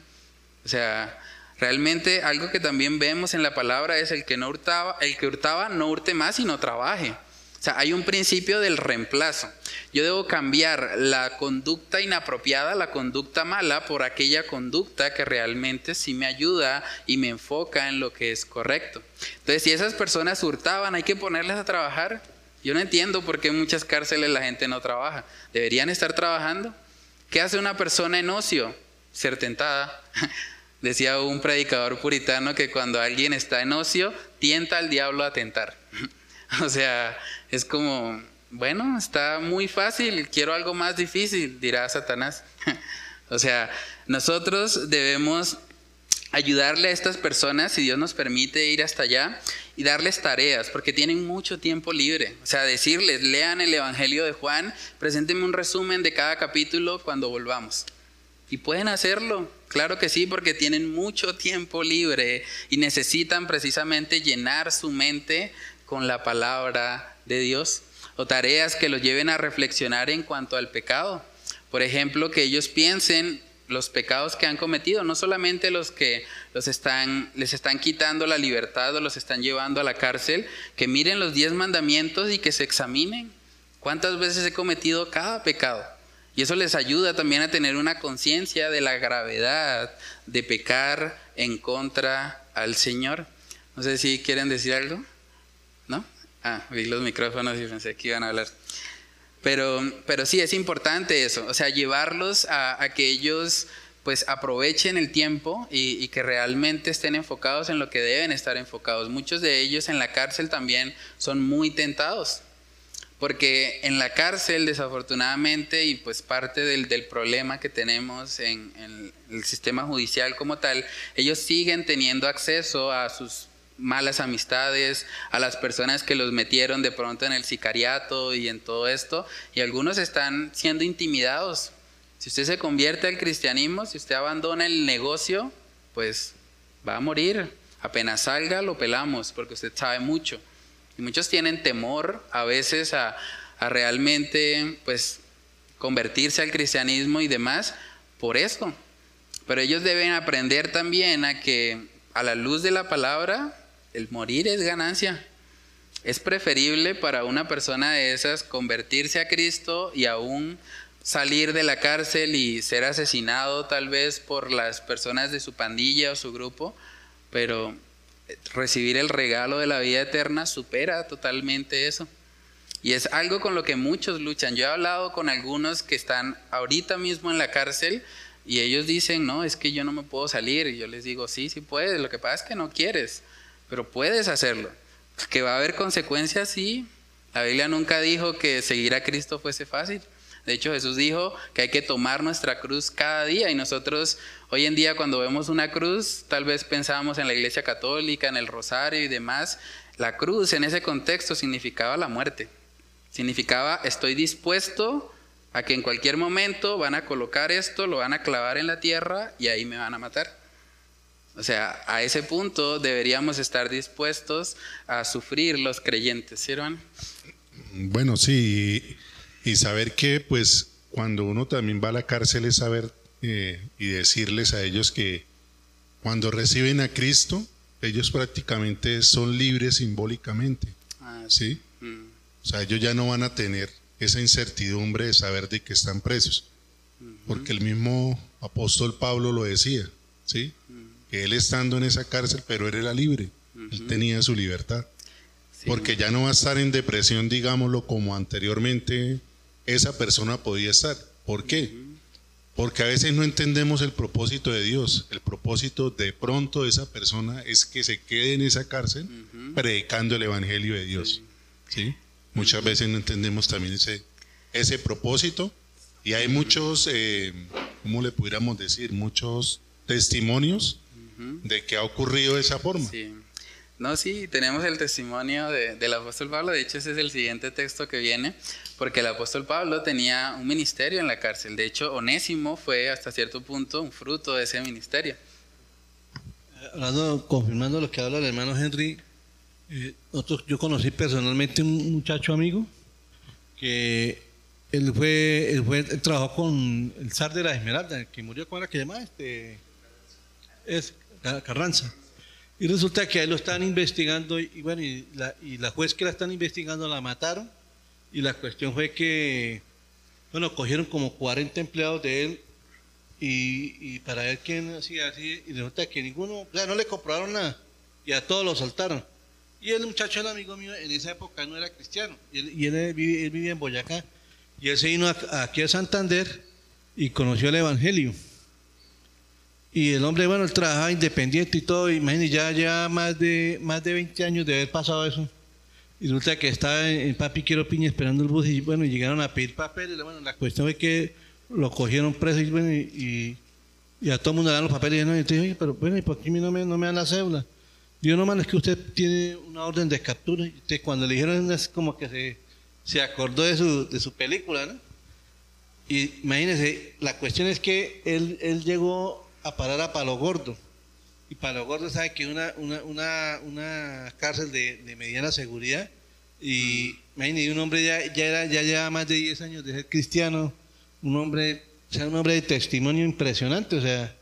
O sea, Realmente algo que también vemos en la palabra es el que no hurtaba, el que hurtaba no hurte más y no trabaje. O sea, hay un principio del reemplazo. Yo debo cambiar la conducta inapropiada, la conducta mala, por aquella conducta que realmente sí me ayuda y me enfoca en lo que es correcto. Entonces, si esas personas hurtaban, hay que ponerlas a trabajar. Yo no entiendo por qué en muchas cárceles la gente no trabaja. ¿Deberían estar trabajando? ¿Qué hace una persona en ocio? Ser tentada. Decía un predicador puritano que cuando alguien está en ocio, tienta al diablo a tentar. o sea, es como, bueno, está muy fácil, quiero algo más difícil, dirá Satanás. o sea, nosotros debemos ayudarle a estas personas, si Dios nos permite ir hasta allá, y darles tareas, porque tienen mucho tiempo libre. O sea, decirles, lean el Evangelio de Juan, preséntenme un resumen de cada capítulo cuando volvamos. Y pueden hacerlo, claro que sí, porque tienen mucho tiempo libre y necesitan precisamente llenar su mente con la palabra de Dios o tareas que los lleven a reflexionar en cuanto al pecado. Por ejemplo, que ellos piensen los pecados que han cometido, no solamente los que los están, les están quitando la libertad o los están llevando a la cárcel, que miren los diez mandamientos y que se examinen cuántas veces he cometido cada pecado. Y eso les ayuda también a tener una conciencia de la gravedad de pecar en contra al Señor. No sé si quieren decir algo. Ah, vi los micrófonos y pensé que iban a hablar. Pero, pero sí, es importante eso. O sea, llevarlos a, que ellos pues aprovechen el tiempo y, y, que realmente estén enfocados en lo que deben estar enfocados. Muchos de ellos en la cárcel también son muy tentados porque en la cárcel desafortunadamente y pues parte del, problema que tenemos en, el sistema judicial como tal, ellos siguen teniendo acceso a sus malas amistades, a las personas que los metieron de pronto en el sicariato y en todo esto, y algunos están siendo intimidados. Si usted se convierte al cristianismo, si usted abandona el negocio, pues va a morir. Apenas salga, lo pelamos, porque usted sabe mucho. Y muchos tienen temor a veces a, realmente pues convertirse al cristianismo y demás por eso. Pero ellos deben aprender también a que a la luz de la palabra el morir es ganancia. Es preferible para una persona de esas convertirse a Cristo y aún salir de la cárcel y ser asesinado tal vez por las personas de su pandilla o su grupo, pero recibir el regalo de la vida eterna supera totalmente eso. Y es algo con lo que muchos luchan. Yo he hablado con algunos que están ahorita mismo en la cárcel y ellos dicen, no, es que yo no me puedo salir. Y yo les digo, sí, sí puedes, lo que pasa es que no quieres, pero puedes hacerlo. Que va a haber consecuencias, sí. La Biblia nunca dijo que seguir a Cristo fuese fácil. De hecho, Jesús dijo que hay que tomar nuestra cruz cada día y nosotros hoy en día cuando vemos una cruz, tal vez pensábamos en la iglesia católica, en el rosario y demás. La cruz en ese contexto significaba la muerte. Significaba estoy dispuesto a que en cualquier momento van a colocar esto, lo van a clavar en la tierra y ahí me van a matar. O sea, a ese punto deberíamos estar dispuestos a sufrir los creyentes, ¿sí, Bueno, sí, y saber que pues cuando uno también va a la cárcel es saber eh, y decirles a ellos que cuando reciben a Cristo ellos prácticamente son libres simbólicamente, Ah, ¿sí? Mm, O sea, ellos ya no van a tener esa incertidumbre de saber de que están presos, porque el mismo apóstol Pablo lo decía, ¿sí? Que él estando en esa cárcel, pero él era libre, él tenía su libertad, sí. porque ya no va a estar en depresión, digámoslo, como anteriormente esa persona podía estar. ¿Por qué? Porque a veces no entendemos el propósito de Dios. El propósito de pronto de esa persona es que se quede en esa cárcel Ujú. predicando el Evangelio de Dios. ¿sí? Muchas veces no entendemos también ese, ese propósito y hay muchos, eh, ¿cómo le pudiéramos decir? Muchos testimonios De que ha ocurrido de esa forma. Sí. No, sí, tenemos el testimonio de- del apóstol Pablo. De hecho, ese es el siguiente texto que viene, porque el apóstol Pablo tenía un ministerio en la cárcel. De hecho, Onésimo fue hasta cierto punto un fruto de ese ministerio. Hablando, confirmando lo que habla el hermano Henry, eh, nosotros- yo conocí personalmente un muchacho amigo que él fue, él fue, él trabajó con el zar de la Esmeralda, que murió, ¿cómo era que se llama? Este, es Carranza. Y resulta que a él lo están investigando y, y bueno, y la, y la juez que la están investigando la mataron y la cuestión fue que, bueno, cogieron como 40 empleados de él y, y para ver quién hacía así, y resulta que ninguno, sea, no le comprobaron nada, y a todos lo soltaron. Y el muchacho, el amigo mío, en esa época no era cristiano, y él, y él vive- él vivía en Boyacá, y él se vino a- aquí a Santander y conoció el Evangelio. Y el hombre, bueno, él trabajaba independiente y todo, imagínense, ya ya más de, más de 20 años de haber pasado eso. Y resulta que estaba en, en Papi Quiero Piña esperando el bus y bueno, llegaron a pedir papeles. Bueno, la cuestión fue que lo cogieron preso y bueno, y, y- a todo el mundo le dan los papeles. Y, no, y entonces, oye, pero bueno, ¿y por qué a mí no me, no me dan la cédula? Digo, no, mano, es que usted tiene una orden de captura. Y usted, cuando le dijeron, es como que se, se acordó de su, de su película, ¿no? Y imagínense, la cuestión es que él, él llegó a parar a Palo Gordo. Y Palo Gordo sabe que una, una, una, una cárcel de, de mediana seguridad. Y imagínense, un hombre ya, ya, era, ya lleva más de 10 años de ser cristiano. Un hombre, o sea, un hombre de testimonio impresionante. O sea,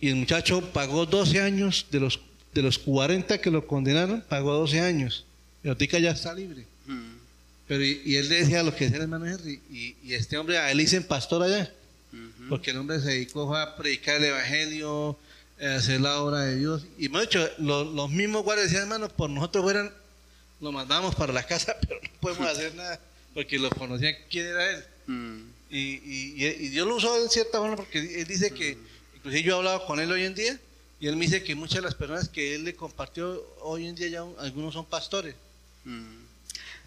y el muchacho pagó 12 años de los, de los 40 que lo condenaron, pagó 12 años. Y ahorita ya está libre. Mm, Pero y, y él le decía lo que decía el hermano Henry, y, y este hombre, a él dicen pastor allá, porque el hombre se dedicó a predicar el evangelio, a hacer la obra de Dios. Y dicho, lo- los mismos guardias decían, hermano, por nosotros fueran, lo mandamos para la casa, pero no podemos hacer nada, porque lo conocían quién era él. Mm, Y, y, y- y Dios lo usó en cierta forma, porque él dice que, inclusive yo he hablado con él hoy en día, y él me dice que muchas de las personas que él le compartió hoy en día ya un- algunos son pastores. Mm.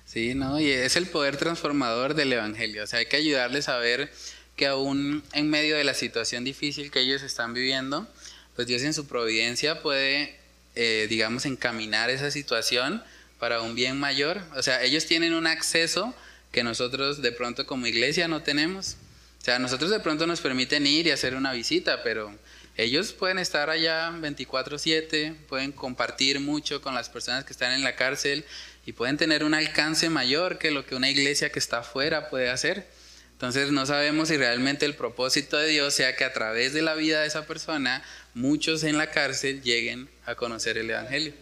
Sí, no, y es el poder transformador del Evangelio. O sea, hay que ayudarles a ver que aún en medio de la situación difícil que ellos están viviendo, pues Dios en su providencia puede, eh, digamos, encaminar esa situación para un bien mayor. O sea, ellos tienen un acceso que nosotros de pronto como iglesia no tenemos. O sea, nosotros de pronto nos permiten ir y hacer una visita, pero ellos pueden estar allá 24/7, pueden compartir mucho con las personas que están en la cárcel y pueden tener un alcance mayor que lo que una iglesia que está afuera puede hacer. Entonces no sabemos si realmente el propósito de Dios sea que a través de la vida de esa persona muchos en la cárcel lleguen a conocer el Evangelio.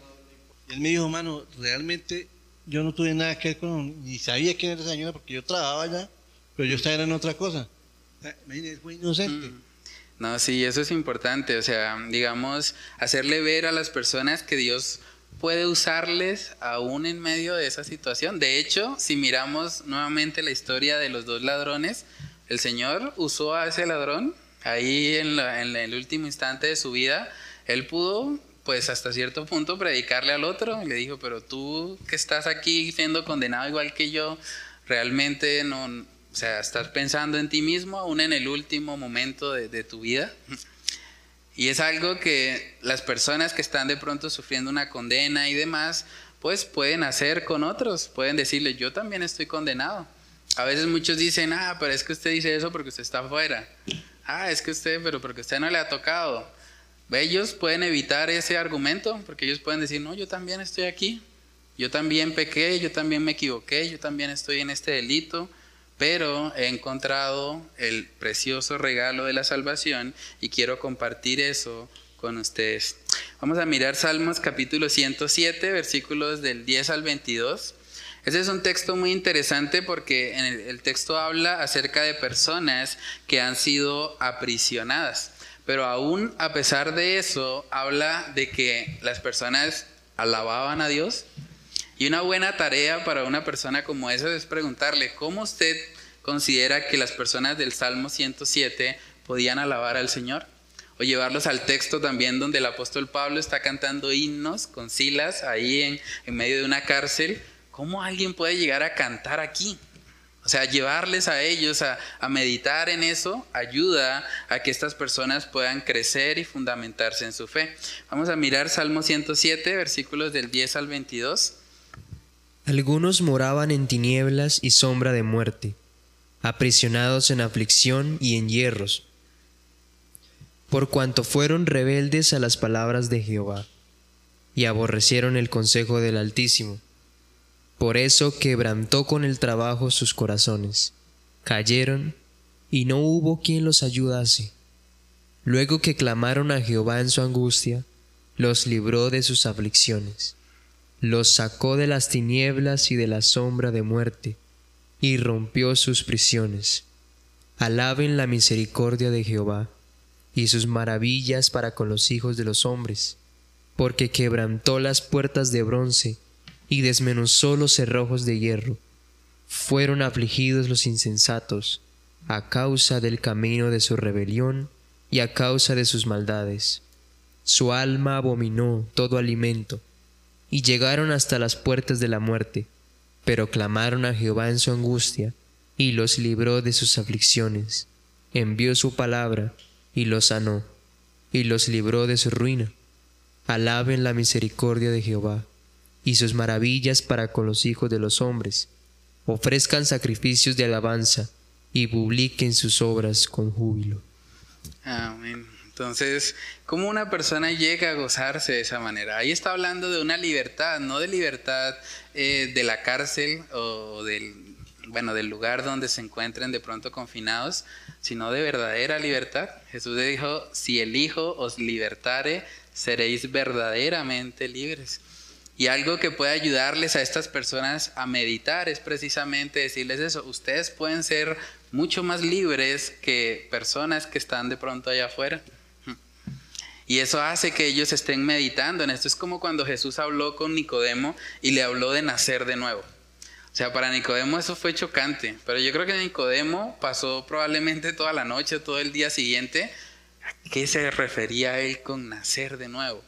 Y él me dijo, mano, realmente yo no tuve nada que ver con, ni sabía quién era esa señora porque yo trabajaba allá, pero yo estaba en otra cosa. Imagínate, fue inocente. Mm. No, sí, eso es importante. O sea, digamos, hacerle ver a las personas que Dios puede usarles aún en medio de esa situación. De hecho, si miramos nuevamente la historia de los dos ladrones, el Señor usó a ese ladrón ahí en, el último instante de su vida. Él pudo, pues hasta cierto punto, predicarle al otro. Le dijo, pero tú que estás aquí siendo condenado igual que yo, realmente no, o sea, estás pensando en ti mismo aún en el último momento de tu vida. Y es algo que las personas que están de pronto sufriendo una condena y demás, pues pueden hacer con otros, pueden decirle, yo también estoy condenado. A veces muchos dicen, ah, pero es que usted dice eso porque usted está afuera. Ah, es que usted, pero porque usted no le ha tocado. Ellos pueden evitar ese argumento porque ellos pueden decir, no, yo también estoy aquí. Yo también pequé, yo también me equivoqué, yo también estoy en este delito pero he encontrado el precioso regalo de la salvación y quiero compartir eso con ustedes. Vamos a mirar Salmos capítulo 107, versículos del 10 al 22. Ese es un texto muy interesante porque en el, texto habla acerca de personas que han sido aprisionadas. Pero aún a pesar de eso, habla de que las personas alababan a Dios. Y una buena tarea para una persona como esa es preguntarle, ¿cómo usted considera que las personas del Salmo 107 podían alabar al Señor? O llevarlos al texto también donde el apóstol Pablo está cantando himnos con Silas ahí en, medio de una cárcel. ¿Cómo alguien puede llegar a cantar aquí? O sea, llevarles a ellos a, a, meditar en eso ayuda a que estas personas puedan crecer y fundamentarse en su fe. Vamos a mirar Salmo 107, versículos del 10 al 22. Algunos moraban en tinieblas y sombra de muerte, aprisionados en aflicción y en hierros, por cuanto fueron rebeldes a las palabras de Jehová, y aborrecieron el consejo del Altísimo. Por eso quebrantó con el trabajo sus corazones. Cayeron, y no hubo quien los ayudase. Luego que clamaron a Jehová en su angustia, los libró de sus aflicciones. Los sacó de las tinieblas y de la sombra de muerte, y rompió sus prisiones. Alaben la misericordia de Jehová, y sus maravillas para con los hijos de los hombres, porque quebrantó las puertas de bronce, y desmenuzó los cerrojos de hierro. Fueron afligidos los insensatos, a causa del camino de su rebelión y a causa de sus maldades. Su alma abominó todo alimento, y llegaron hasta las puertas de la muerte, pero clamaron a Jehová en su angustia, y los libró de sus aflicciones. Envió su palabra, y los sanó, y los libró de su ruina. Alaben la misericordia de Jehová y sus maravillas para con los hijos de los hombres. Ofrezcan sacrificios de alabanza y publiquen sus obras con júbilo. Amén. Entonces, ¿cómo una persona llega a gozarse de esa manera? Ahí está hablando de una libertad, no de libertad eh, de la cárcel o del, bueno, del lugar donde se encuentren de pronto confinados, sino de verdadera libertad. Jesús dijo, si el Hijo os libertare, seréis verdaderamente libres. Y algo que puede ayudarles a estas personas a meditar es precisamente decirles eso. Ustedes pueden ser mucho más libres que personas que están de pronto allá afuera. Y eso hace que ellos estén meditando en esto. Es como cuando Jesús habló con Nicodemo y le habló de nacer de nuevo. O sea, para Nicodemo eso fue chocante, pero yo creo que Nicodemo pasó probablemente toda la noche, todo el día siguiente, ¿a qué se refería él con nacer de nuevo?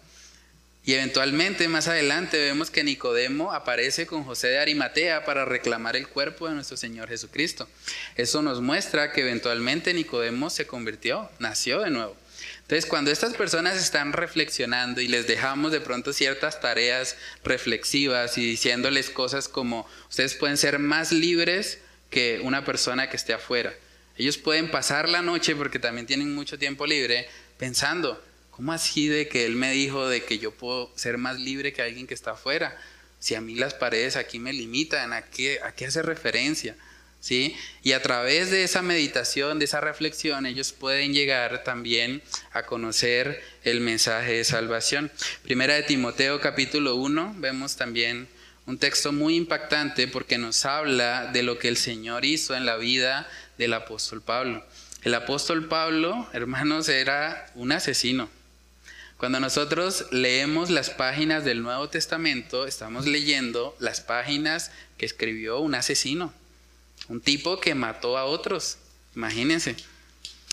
Y eventualmente más adelante vemos que Nicodemo aparece con José de Arimatea para reclamar el cuerpo de nuestro Señor Jesucristo. Eso nos muestra que eventualmente Nicodemo se convirtió, nació de nuevo. Entonces, cuando estas personas están reflexionando y les dejamos de pronto ciertas tareas reflexivas y diciéndoles cosas como, ustedes pueden ser más libres que una persona que esté afuera. Ellos pueden pasar la noche, porque también tienen mucho tiempo libre, pensando, ¿Cómo así de que él me dijo de que yo puedo ser más libre que alguien que está afuera? Si a mí las paredes aquí me limitan, ¿a qué, a qué hace referencia? ¿Sí? Y a través de esa meditación, de esa reflexión, ellos pueden llegar también a conocer el mensaje de salvación. Primera de Timoteo capítulo 1, vemos también un texto muy impactante porque nos habla de lo que el Señor hizo en la vida del apóstol Pablo. El apóstol Pablo, hermanos, era un asesino. Cuando nosotros leemos las páginas del Nuevo Testamento, estamos leyendo las páginas que escribió un asesino, un tipo que mató a otros, imagínense.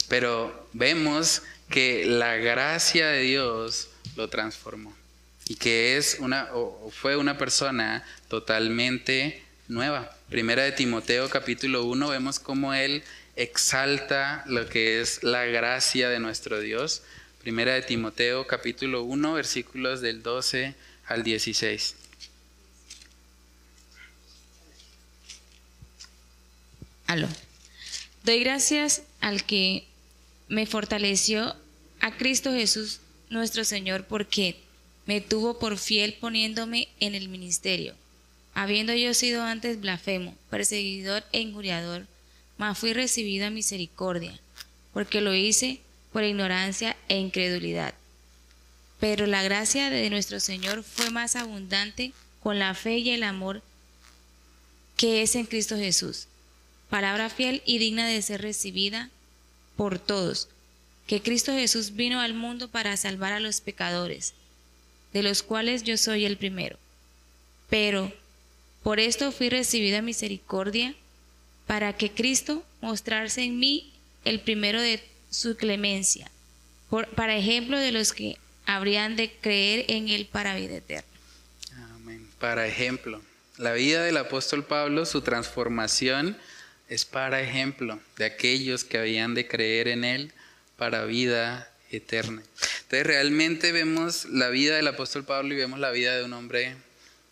Pero vemos que la gracia de Dios lo transformó y que es una o fue una persona totalmente nueva. Primera de Timoteo capítulo 1 vemos cómo él exalta lo que es la gracia de nuestro Dios Primera de Timoteo capítulo 1 versículos del 12 al 16. Doy gracias al que me fortaleció a Cristo Jesús nuestro Señor porque me tuvo por fiel poniéndome en el ministerio. Habiendo yo sido antes blasfemo, perseguidor e injuriador, mas fui recibido a misericordia, porque lo hice por ignorancia e incredulidad. Pero la gracia de nuestro Señor fue más abundante con la fe y el amor que es en Cristo Jesús. Palabra fiel y digna de ser recibida por todos, que Cristo Jesús vino al mundo para salvar a los pecadores, de los cuales yo soy el primero. Pero por esto fui recibida misericordia, para que Cristo mostrarse en mí el primero de su clemencia, para ejemplo de los que habrían de creer en Él para vida eterna. Amén. Para ejemplo, la vida del apóstol Pablo, su transformación es para ejemplo de aquellos que habían de creer en Él para vida eterna. Entonces realmente vemos la vida del apóstol Pablo y vemos la vida de un hombre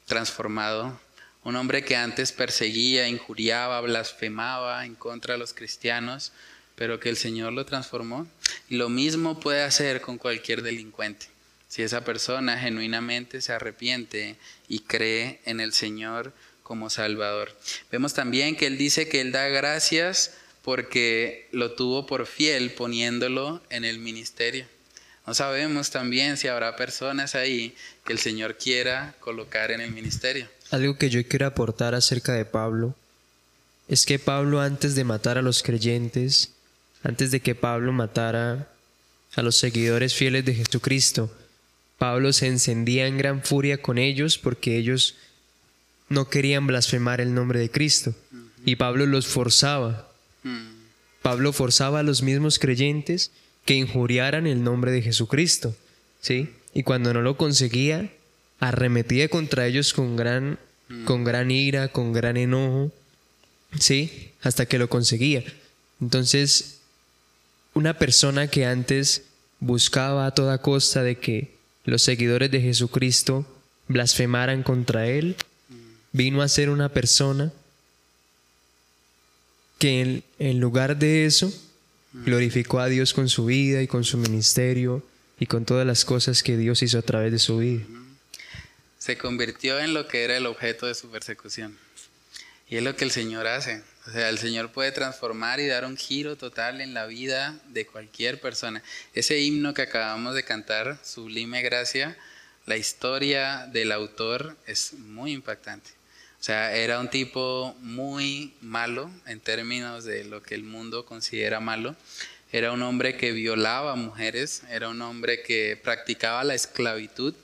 transformado, un hombre que antes perseguía, injuriaba, blasfemaba en contra de los cristianos, pero que el Señor lo transformó. Y lo mismo puede hacer con cualquier delincuente. Si esa persona genuinamente se arrepiente y cree en el Señor como Salvador. Vemos también que Él dice que Él da gracias porque lo tuvo por fiel poniéndolo en el ministerio. No sabemos también si habrá personas ahí que el Señor quiera colocar en el ministerio. Algo que yo quiero aportar acerca de Pablo es que Pablo antes de matar a los creyentes, antes de que Pablo matara a los seguidores fieles de Jesucristo, Pablo se encendía en gran furia con ellos porque ellos no querían blasfemar el nombre de Cristo. Y Pablo los forzaba. Pablo forzaba a los mismos creyentes que injuriaran el nombre de Jesucristo. ¿Sí? Y cuando no lo conseguía, arremetía contra ellos con gran, con gran ira, con gran enojo. ¿Sí? Hasta que lo conseguía. Entonces, una persona que antes buscaba a toda costa de que los seguidores de Jesucristo blasfemaran contra él, vino a ser una persona que en, lugar de eso glorificó a Dios con su vida y con su ministerio y con todas las cosas que Dios hizo a través de su vida. Se convirtió en lo que era el objeto de su persecución. Y es lo que el Señor hace. O sea, el Señor puede transformar y dar un giro total en la vida de cualquier persona. Ese himno que acabamos de cantar, Sublime Gracia, la historia del autor es muy impactante. O sea, era un tipo muy malo en términos de lo que el mundo considera malo. Era un hombre que violaba mujeres, era un hombre que practicaba la esclavitud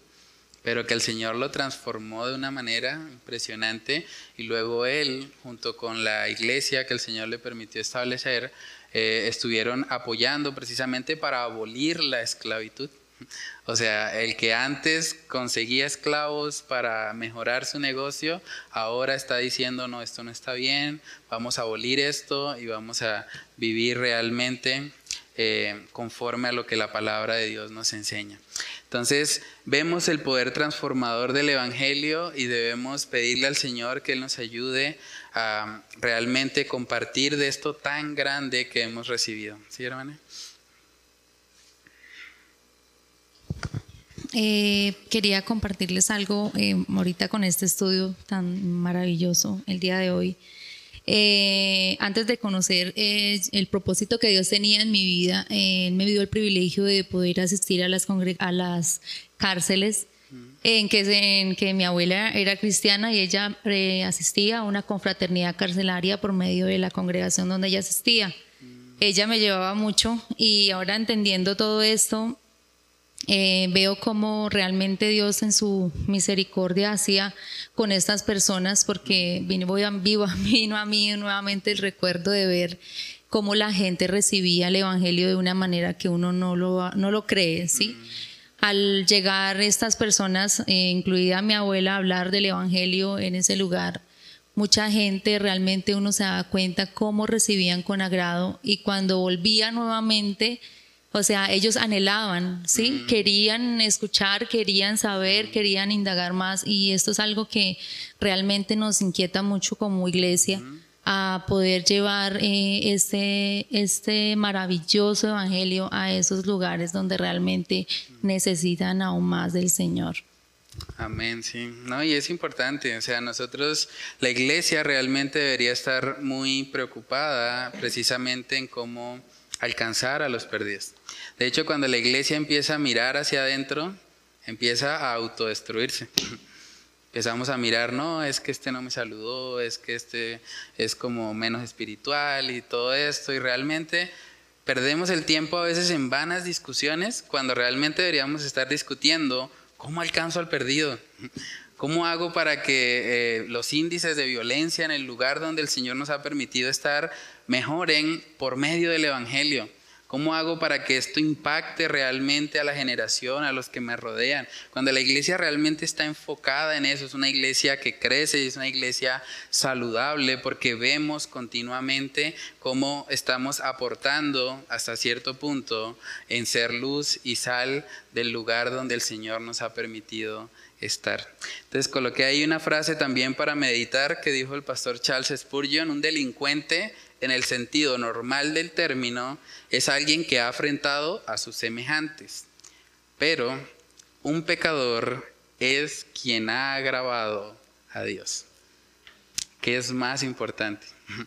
pero que el Señor lo transformó de una manera impresionante y luego él, junto con la iglesia que el Señor le permitió establecer, eh, estuvieron apoyando precisamente para abolir la esclavitud. O sea, el que antes conseguía esclavos para mejorar su negocio, ahora está diciendo, no, esto no está bien, vamos a abolir esto y vamos a vivir realmente eh, conforme a lo que la palabra de Dios nos enseña. Entonces vemos el poder transformador del Evangelio y debemos pedirle al Señor que Él nos ayude a realmente compartir de esto tan grande que hemos recibido. ¿Sí, hermana? Eh, quería compartirles algo eh, ahorita con este estudio tan maravilloso el día de hoy. Eh, antes de conocer eh, el propósito que Dios tenía en mi vida, eh, Él me dio el privilegio de poder asistir a las, a las cárceles en que, en que mi abuela era cristiana y ella asistía a una confraternidad carcelaria por medio de la congregación donde ella asistía. Ella me llevaba mucho y ahora entendiendo todo esto, eh, veo cómo realmente Dios en su misericordia hacía con estas personas, porque vino, voy a, vivo, vino a mí nuevamente el recuerdo de ver cómo la gente recibía el Evangelio de una manera que uno no lo, no lo cree, ¿sí? Al llegar estas personas, eh, incluida mi abuela, a hablar del Evangelio en ese lugar, mucha gente realmente uno se da cuenta cómo recibían con agrado y cuando volvía nuevamente o sea, ellos anhelaban, ¿sí? Querían escuchar, querían saber, querían indagar más y esto es algo que realmente nos inquieta mucho como iglesia a poder llevar eh, este, este maravilloso evangelio a esos lugares donde realmente necesitan aún más del Señor. Amén, sí. No, y es importante, o sea, nosotros, la iglesia realmente debería estar muy preocupada precisamente en cómo alcanzar a los perdidos. De hecho, cuando la iglesia empieza a mirar hacia adentro, empieza a autodestruirse. Empezamos a mirar, no, es que este no me saludó, es que este es como menos espiritual y todo esto, y realmente perdemos el tiempo a veces en vanas discusiones cuando realmente deberíamos estar discutiendo cómo alcanzo al perdido, cómo hago para que eh, los índices de violencia en el lugar donde el Señor nos ha permitido estar mejoren por medio del Evangelio. ¿Cómo hago para que esto impacte realmente a la generación, a los que me rodean? Cuando la iglesia realmente está enfocada en eso, es una iglesia que crece y es una iglesia saludable porque vemos continuamente cómo estamos aportando hasta cierto punto en ser luz y sal del lugar donde el Señor nos ha permitido estar. Entonces coloqué ahí una frase también para meditar que dijo el pastor Charles Spurgeon, un delincuente en el sentido normal del término, es alguien que ha afrentado a sus semejantes. Pero un pecador es quien ha agravado a Dios. ¿Qué es más importante?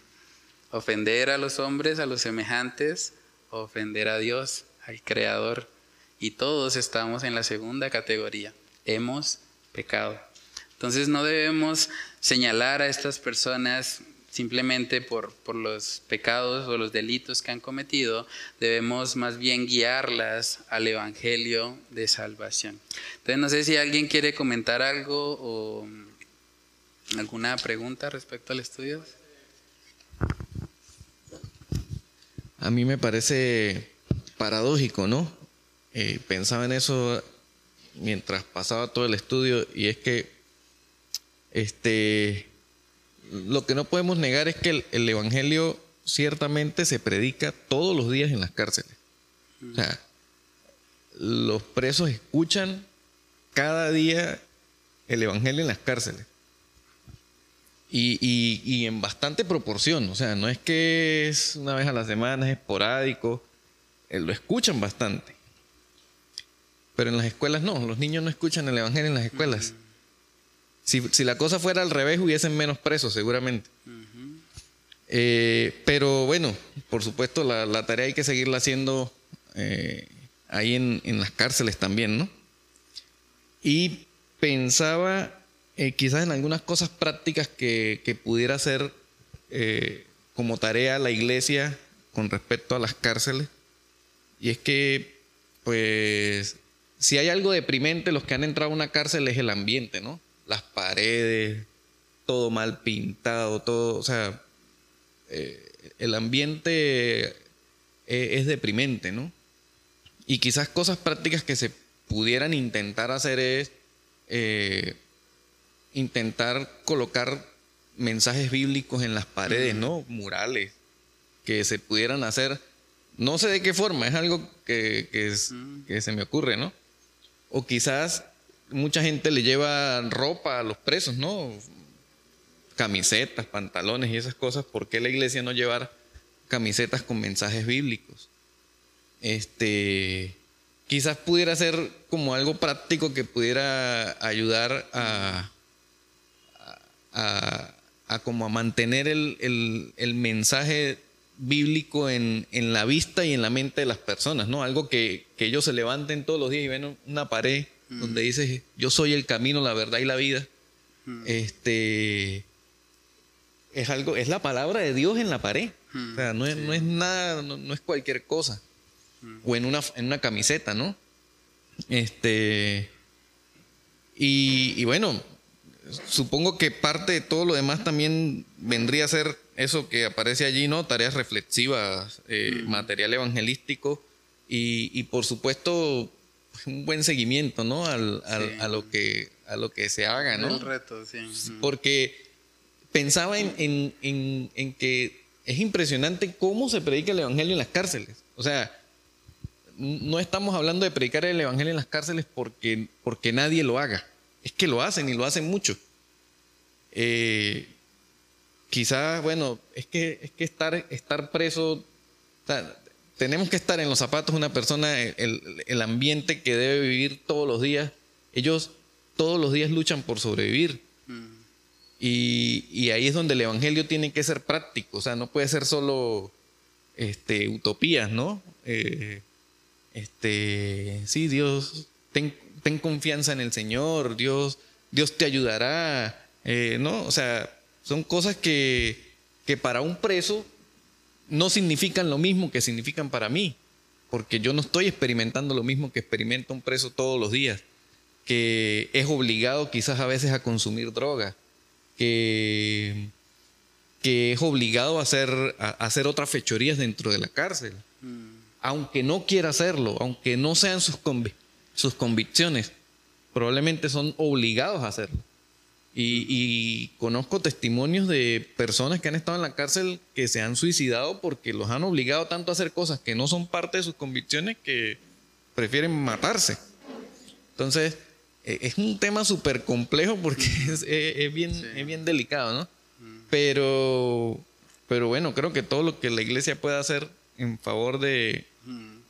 ¿Ofender a los hombres, a los semejantes, ofender a Dios, al Creador? Y todos estamos en la segunda categoría. Hemos pecado. Entonces no debemos señalar a estas personas simplemente por, por, los pecados o los delitos que han cometido, debemos más bien guiarlas al Evangelio de salvación. Entonces, no sé si alguien quiere comentar algo o alguna pregunta respecto al estudio. A mí me parece paradójico, ¿no? Eh, pensaba en eso mientras pasaba todo el estudio y es que este lo que no podemos negar es que el, Evangelio ciertamente se predica todos los días en las cárceles. O sea, los presos escuchan cada día el Evangelio en las cárceles. Y, en bastante proporción. O sea, no es que es una vez a la semana, es esporádico. Eh, lo escuchan bastante. Pero en las escuelas no. Los niños no escuchan el Evangelio en las escuelas. Si, la cosa fuera al revés, hubiesen menos presos, seguramente. Eh, pero bueno, por supuesto, la, tarea hay que seguirla haciendo eh, ahí en, las cárceles también, ¿no? Y pensaba eh, quizás en algunas cosas prácticas que, que pudiera hacer como tarea la iglesia con respecto a las cárceles. Y es que, pues, si hay algo deprimente, los que han entrado a una cárcel es el ambiente, ¿no? Las paredes, todo mal pintado, todo, o sea, eh, el ambiente eh, es deprimente, ¿no? Y quizás cosas prácticas que se pudieran intentar hacer es eh, intentar colocar mensajes bíblicos en las paredes, ¿no? Murales que se pudieran hacer. No sé de qué forma, es algo que, que se me ocurre, ¿no? O quizás mucha gente le lleva ropa a los presos, ¿no? Camisetas, pantalones y esas cosas. ¿Por qué la iglesia no llevar camisetas con mensajes bíblicos? Este, quizás pudiera ser como algo práctico que pudiera ayudar a, a, como a mantener el, mensaje bíblico en, en, la vista y en la mente de las personas, ¿no? Algo que, que ellos se levanten todos los días y ven una pared donde dice, yo soy el camino, la verdad y la vida. Este es algo, es la palabra de Dios en la pared. O sea, no es, no es nada, no, es cualquier cosa. O en una, en una camiseta, ¿no? Este. Y, y, bueno, supongo que parte de todo lo demás también vendría a ser eso que aparece allí, ¿no? Tareas reflexivas, eh, material evangelístico y, y, por supuesto un buen seguimiento, ¿no? Al, a, lo que, a lo que se haga, ¿no? El reto, sí. Porque pensaba en, que es impresionante cómo se predica el Evangelio en las cárceles. O sea, no estamos hablando de predicar el Evangelio en las cárceles porque, porque nadie lo haga. Es que lo hacen y lo hacen mucho. Eh, quizás, bueno, es que, es que estar, estar preso, tenemos que estar en los zapatos de una persona, el, ambiente que debe vivir todos los días. Ellos todos los días luchan por sobrevivir. Mm. Y, ahí es donde el Evangelio tiene que ser práctico, o sea, no puede ser solo este, utopías, ¿no? Eh, este, sí, Dios, ten, ten confianza en el Señor, Dios, Dios te ayudará, eh, ¿no? O sea, son cosas que, que para un preso no significan lo mismo que significan para mí, porque yo no estoy experimentando lo mismo que experimenta un preso todos los días, que es obligado quizás a veces a consumir droga, que, que es obligado a hacer, a hacer otras fechorías dentro de la cárcel, aunque no quiera hacerlo, aunque no sean sus, sus convicciones, probablemente son obligados a hacerlo. Y, conozco testimonios de personas que han estado en la cárcel que se han suicidado porque los han obligado tanto a hacer cosas que no son parte de sus convicciones que prefieren matarse. Entonces, e, es un tema súper complejo porque es, bien, es bien delicado, ¿no? Pero, pero bueno, creo que todo lo que la iglesia pueda hacer en favor de,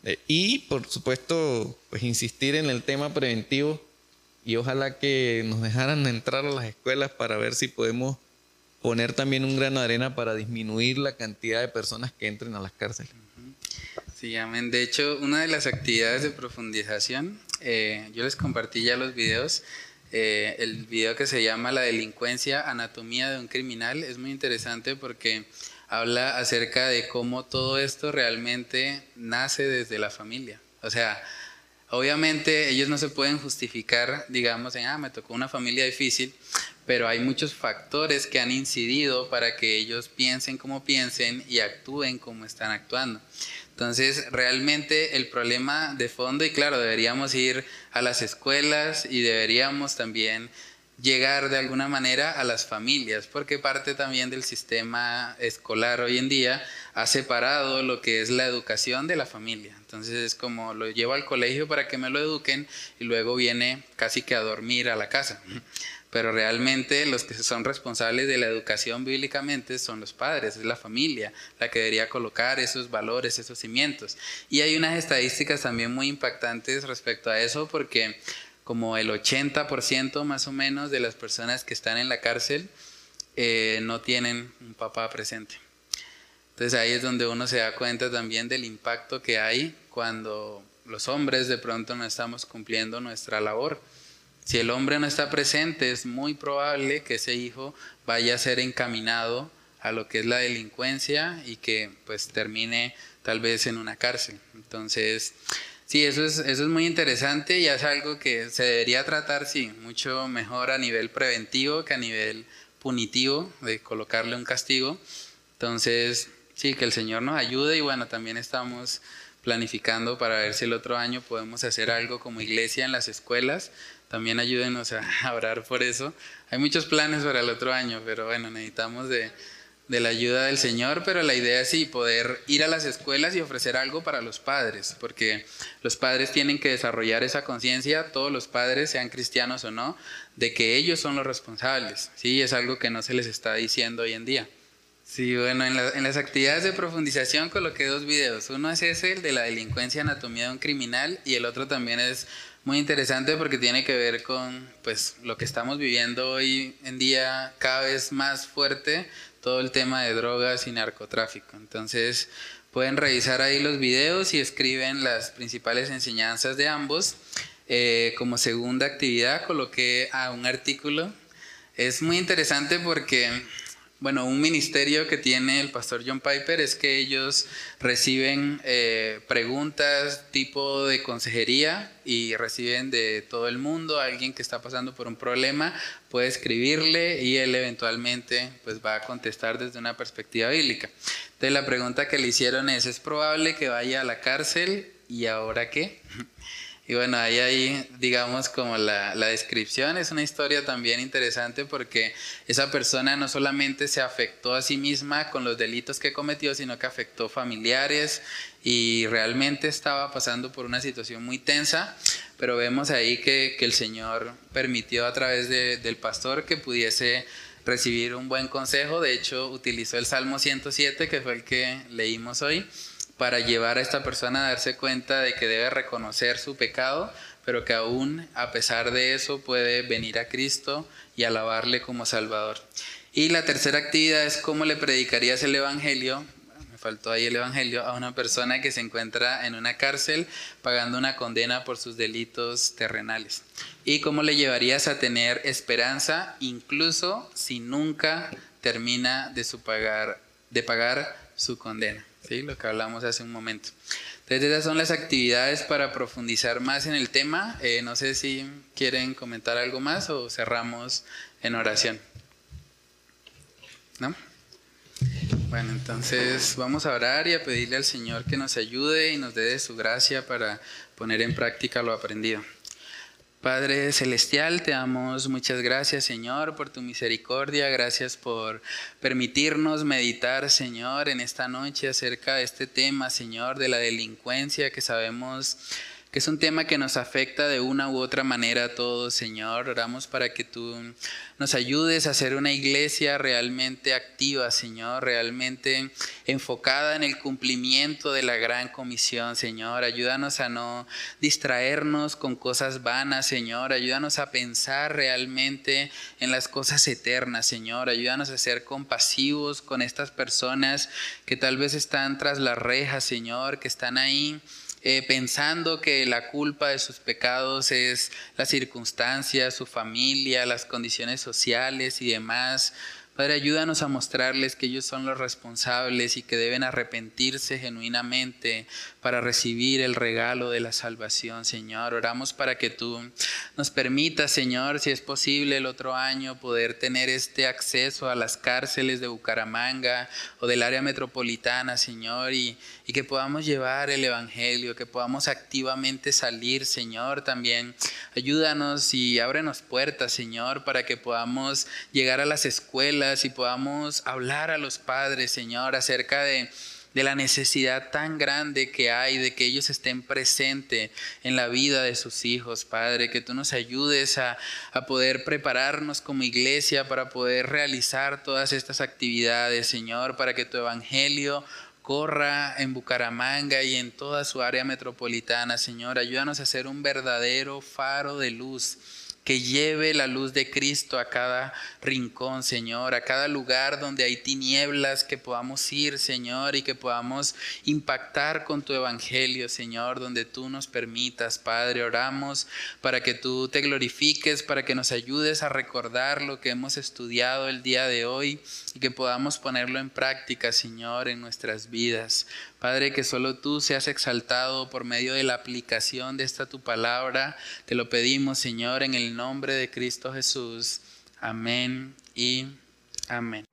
de y por supuesto, pues insistir en el tema preventivo y ojalá que nos dejaran entrar a las escuelas para ver si podemos poner también un grano de arena para disminuir la cantidad de personas que entren a las cárceles. Sí, amén. De hecho, una de las actividades de profundización, eh, yo les compartí ya los videos, eh, el video que se llama La delincuencia, anatomía de un criminal, es muy interesante porque habla acerca de cómo todo esto realmente nace desde la familia. O sea, Obviamente ellos no se pueden justificar, digamos, en, ah, me tocó una familia difícil, pero hay muchos factores que han incidido para que ellos piensen como piensen y actúen como están actuando. Entonces, realmente el problema de fondo, y claro, deberíamos ir a las escuelas y deberíamos también llegar de alguna manera a las familias, porque parte también del sistema escolar hoy en día ha separado lo que es la educación de la familia. Entonces es como lo llevo al colegio para que me lo eduquen y luego viene casi que a dormir a la casa. Pero realmente los que son responsables de la educación bíblicamente son los padres, es la familia la que debería colocar esos valores, esos cimientos. Y hay unas estadísticas también muy impactantes respecto a eso porque como el 80% más o menos de las personas que están en la cárcel eh, no tienen un papá presente. Entonces ahí es donde uno se da cuenta también del impacto que hay cuando los hombres de pronto no estamos cumpliendo nuestra labor. Si el hombre no está presente, es muy probable que ese hijo vaya a ser encaminado a lo que es la delincuencia y que pues termine tal vez en una cárcel. Entonces, Sí, eso es, eso es muy interesante y es algo que se debería tratar, sí, mucho mejor a nivel preventivo que a nivel punitivo, de colocarle un castigo. Entonces, sí, que el Señor nos ayude y bueno, también estamos planificando para ver si el otro año podemos hacer algo como iglesia en las escuelas. También ayúdenos a, orar por eso. Hay muchos planes para el otro año, pero bueno, necesitamos de de la ayuda del Señor, pero la idea es sí, poder ir a las escuelas y ofrecer algo para los padres, porque los padres tienen que desarrollar esa conciencia, todos los padres, sean cristianos o no, de que ellos son los responsables. Sí, es algo que no se les está diciendo hoy en día. Sí, bueno, en, en las actividades de profundización coloqué dos videos. Uno es ese, el de la delincuencia anatomía de un criminal, y el otro también es muy interesante porque tiene que ver con pues lo que estamos viviendo hoy en día cada vez más fuerte todo el tema de drogas y narcotráfico. Entonces pueden revisar ahí los videos y escriben las principales enseñanzas de ambos. Eh, como segunda actividad coloqué a un artículo. Es muy interesante porque bueno, un ministerio que tiene el pastor John Piper es que ellos reciben eh, preguntas tipo de consejería y reciben de todo el mundo, alguien que está pasando por un problema puede escribirle y él eventualmente pues va a contestar desde una perspectiva bíblica. Entonces la pregunta que le hicieron es, ¿es probable que vaya a la cárcel y ahora qué? Y bueno, ahí hay, digamos, como la, la, descripción, es una historia también interesante porque esa persona no solamente se afectó a sí misma con los delitos que cometió, sino que afectó familiares y realmente estaba pasando por una situación muy tensa, pero vemos ahí que, que el Señor permitió a través de, del pastor que pudiese recibir un buen consejo, de hecho utilizó el Salmo 107, que fue el que leímos hoy para llevar a esta persona a darse cuenta de que debe reconocer su pecado, pero que aún a pesar de eso puede venir a Cristo y alabarle como Salvador. Y la tercera actividad es cómo le predicarías el Evangelio, me faltó ahí el Evangelio, a una persona que se encuentra en una cárcel pagando una condena por sus delitos terrenales. ¿Y cómo le llevarías a tener esperanza incluso si nunca termina de, su pagar, de pagar su condena? ¿Sí? Lo que hablamos hace un momento. Entonces esas son las actividades para profundizar más en el tema. Eh, no sé si quieren comentar algo más o cerramos en oración. ¿No? Bueno, entonces vamos a orar y a pedirle al Señor que nos ayude y nos dé su gracia para poner en práctica lo aprendido. Padre Celestial, te damos muchas gracias, Señor, por tu misericordia. Gracias por permitirnos meditar, Señor, en esta noche acerca de este tema, Señor, de la delincuencia que sabemos es un tema que nos afecta de una u otra manera a todos, Señor. Oramos para que tú nos ayudes a ser una iglesia realmente activa, Señor, realmente enfocada en el cumplimiento de la gran comisión, Señor. Ayúdanos a no distraernos con cosas vanas, Señor. Ayúdanos a pensar realmente en las cosas eternas, Señor. Ayúdanos a ser compasivos con estas personas que tal vez están tras las rejas, Señor, que están ahí eh, pensando que la culpa de sus pecados es las circunstancias, su familia, las condiciones sociales y demás. Padre, ayúdanos a mostrarles que ellos son los responsables y que deben arrepentirse genuinamente para recibir el regalo de la salvación, Señor. Oramos para que tú nos permitas, Señor, si es posible el otro año, poder tener este acceso a las cárceles de Bucaramanga o del área metropolitana, Señor, y, y que podamos llevar el Evangelio, que podamos activamente salir, Señor, también. Ayúdanos y ábrenos puertas, Señor, para que podamos llegar a las escuelas y podamos hablar a los padres, Señor, acerca de, de la necesidad tan grande que hay de que ellos estén presentes en la vida de sus hijos, Padre, que tú nos ayudes a, a, poder prepararnos como iglesia para poder realizar todas estas actividades, Señor, para que tu evangelio corra en Bucaramanga y en toda su área metropolitana, Señor. Ayúdanos a ser un verdadero faro de luz que lleve la luz de Cristo a cada rincón, Señor, a cada lugar donde hay tinieblas, que podamos ir, Señor, y que podamos impactar con tu evangelio, Señor, donde tú nos permitas, Padre. Oramos para que tú te glorifiques, para que nos ayudes a recordar lo que hemos estudiado el día de hoy y que podamos ponerlo en práctica, Señor, en nuestras vidas. Padre, que solo tú seas exaltado por medio de la aplicación de esta tu palabra. Te lo pedimos, Señor, en el nombre de Cristo Jesús. Amén y amén.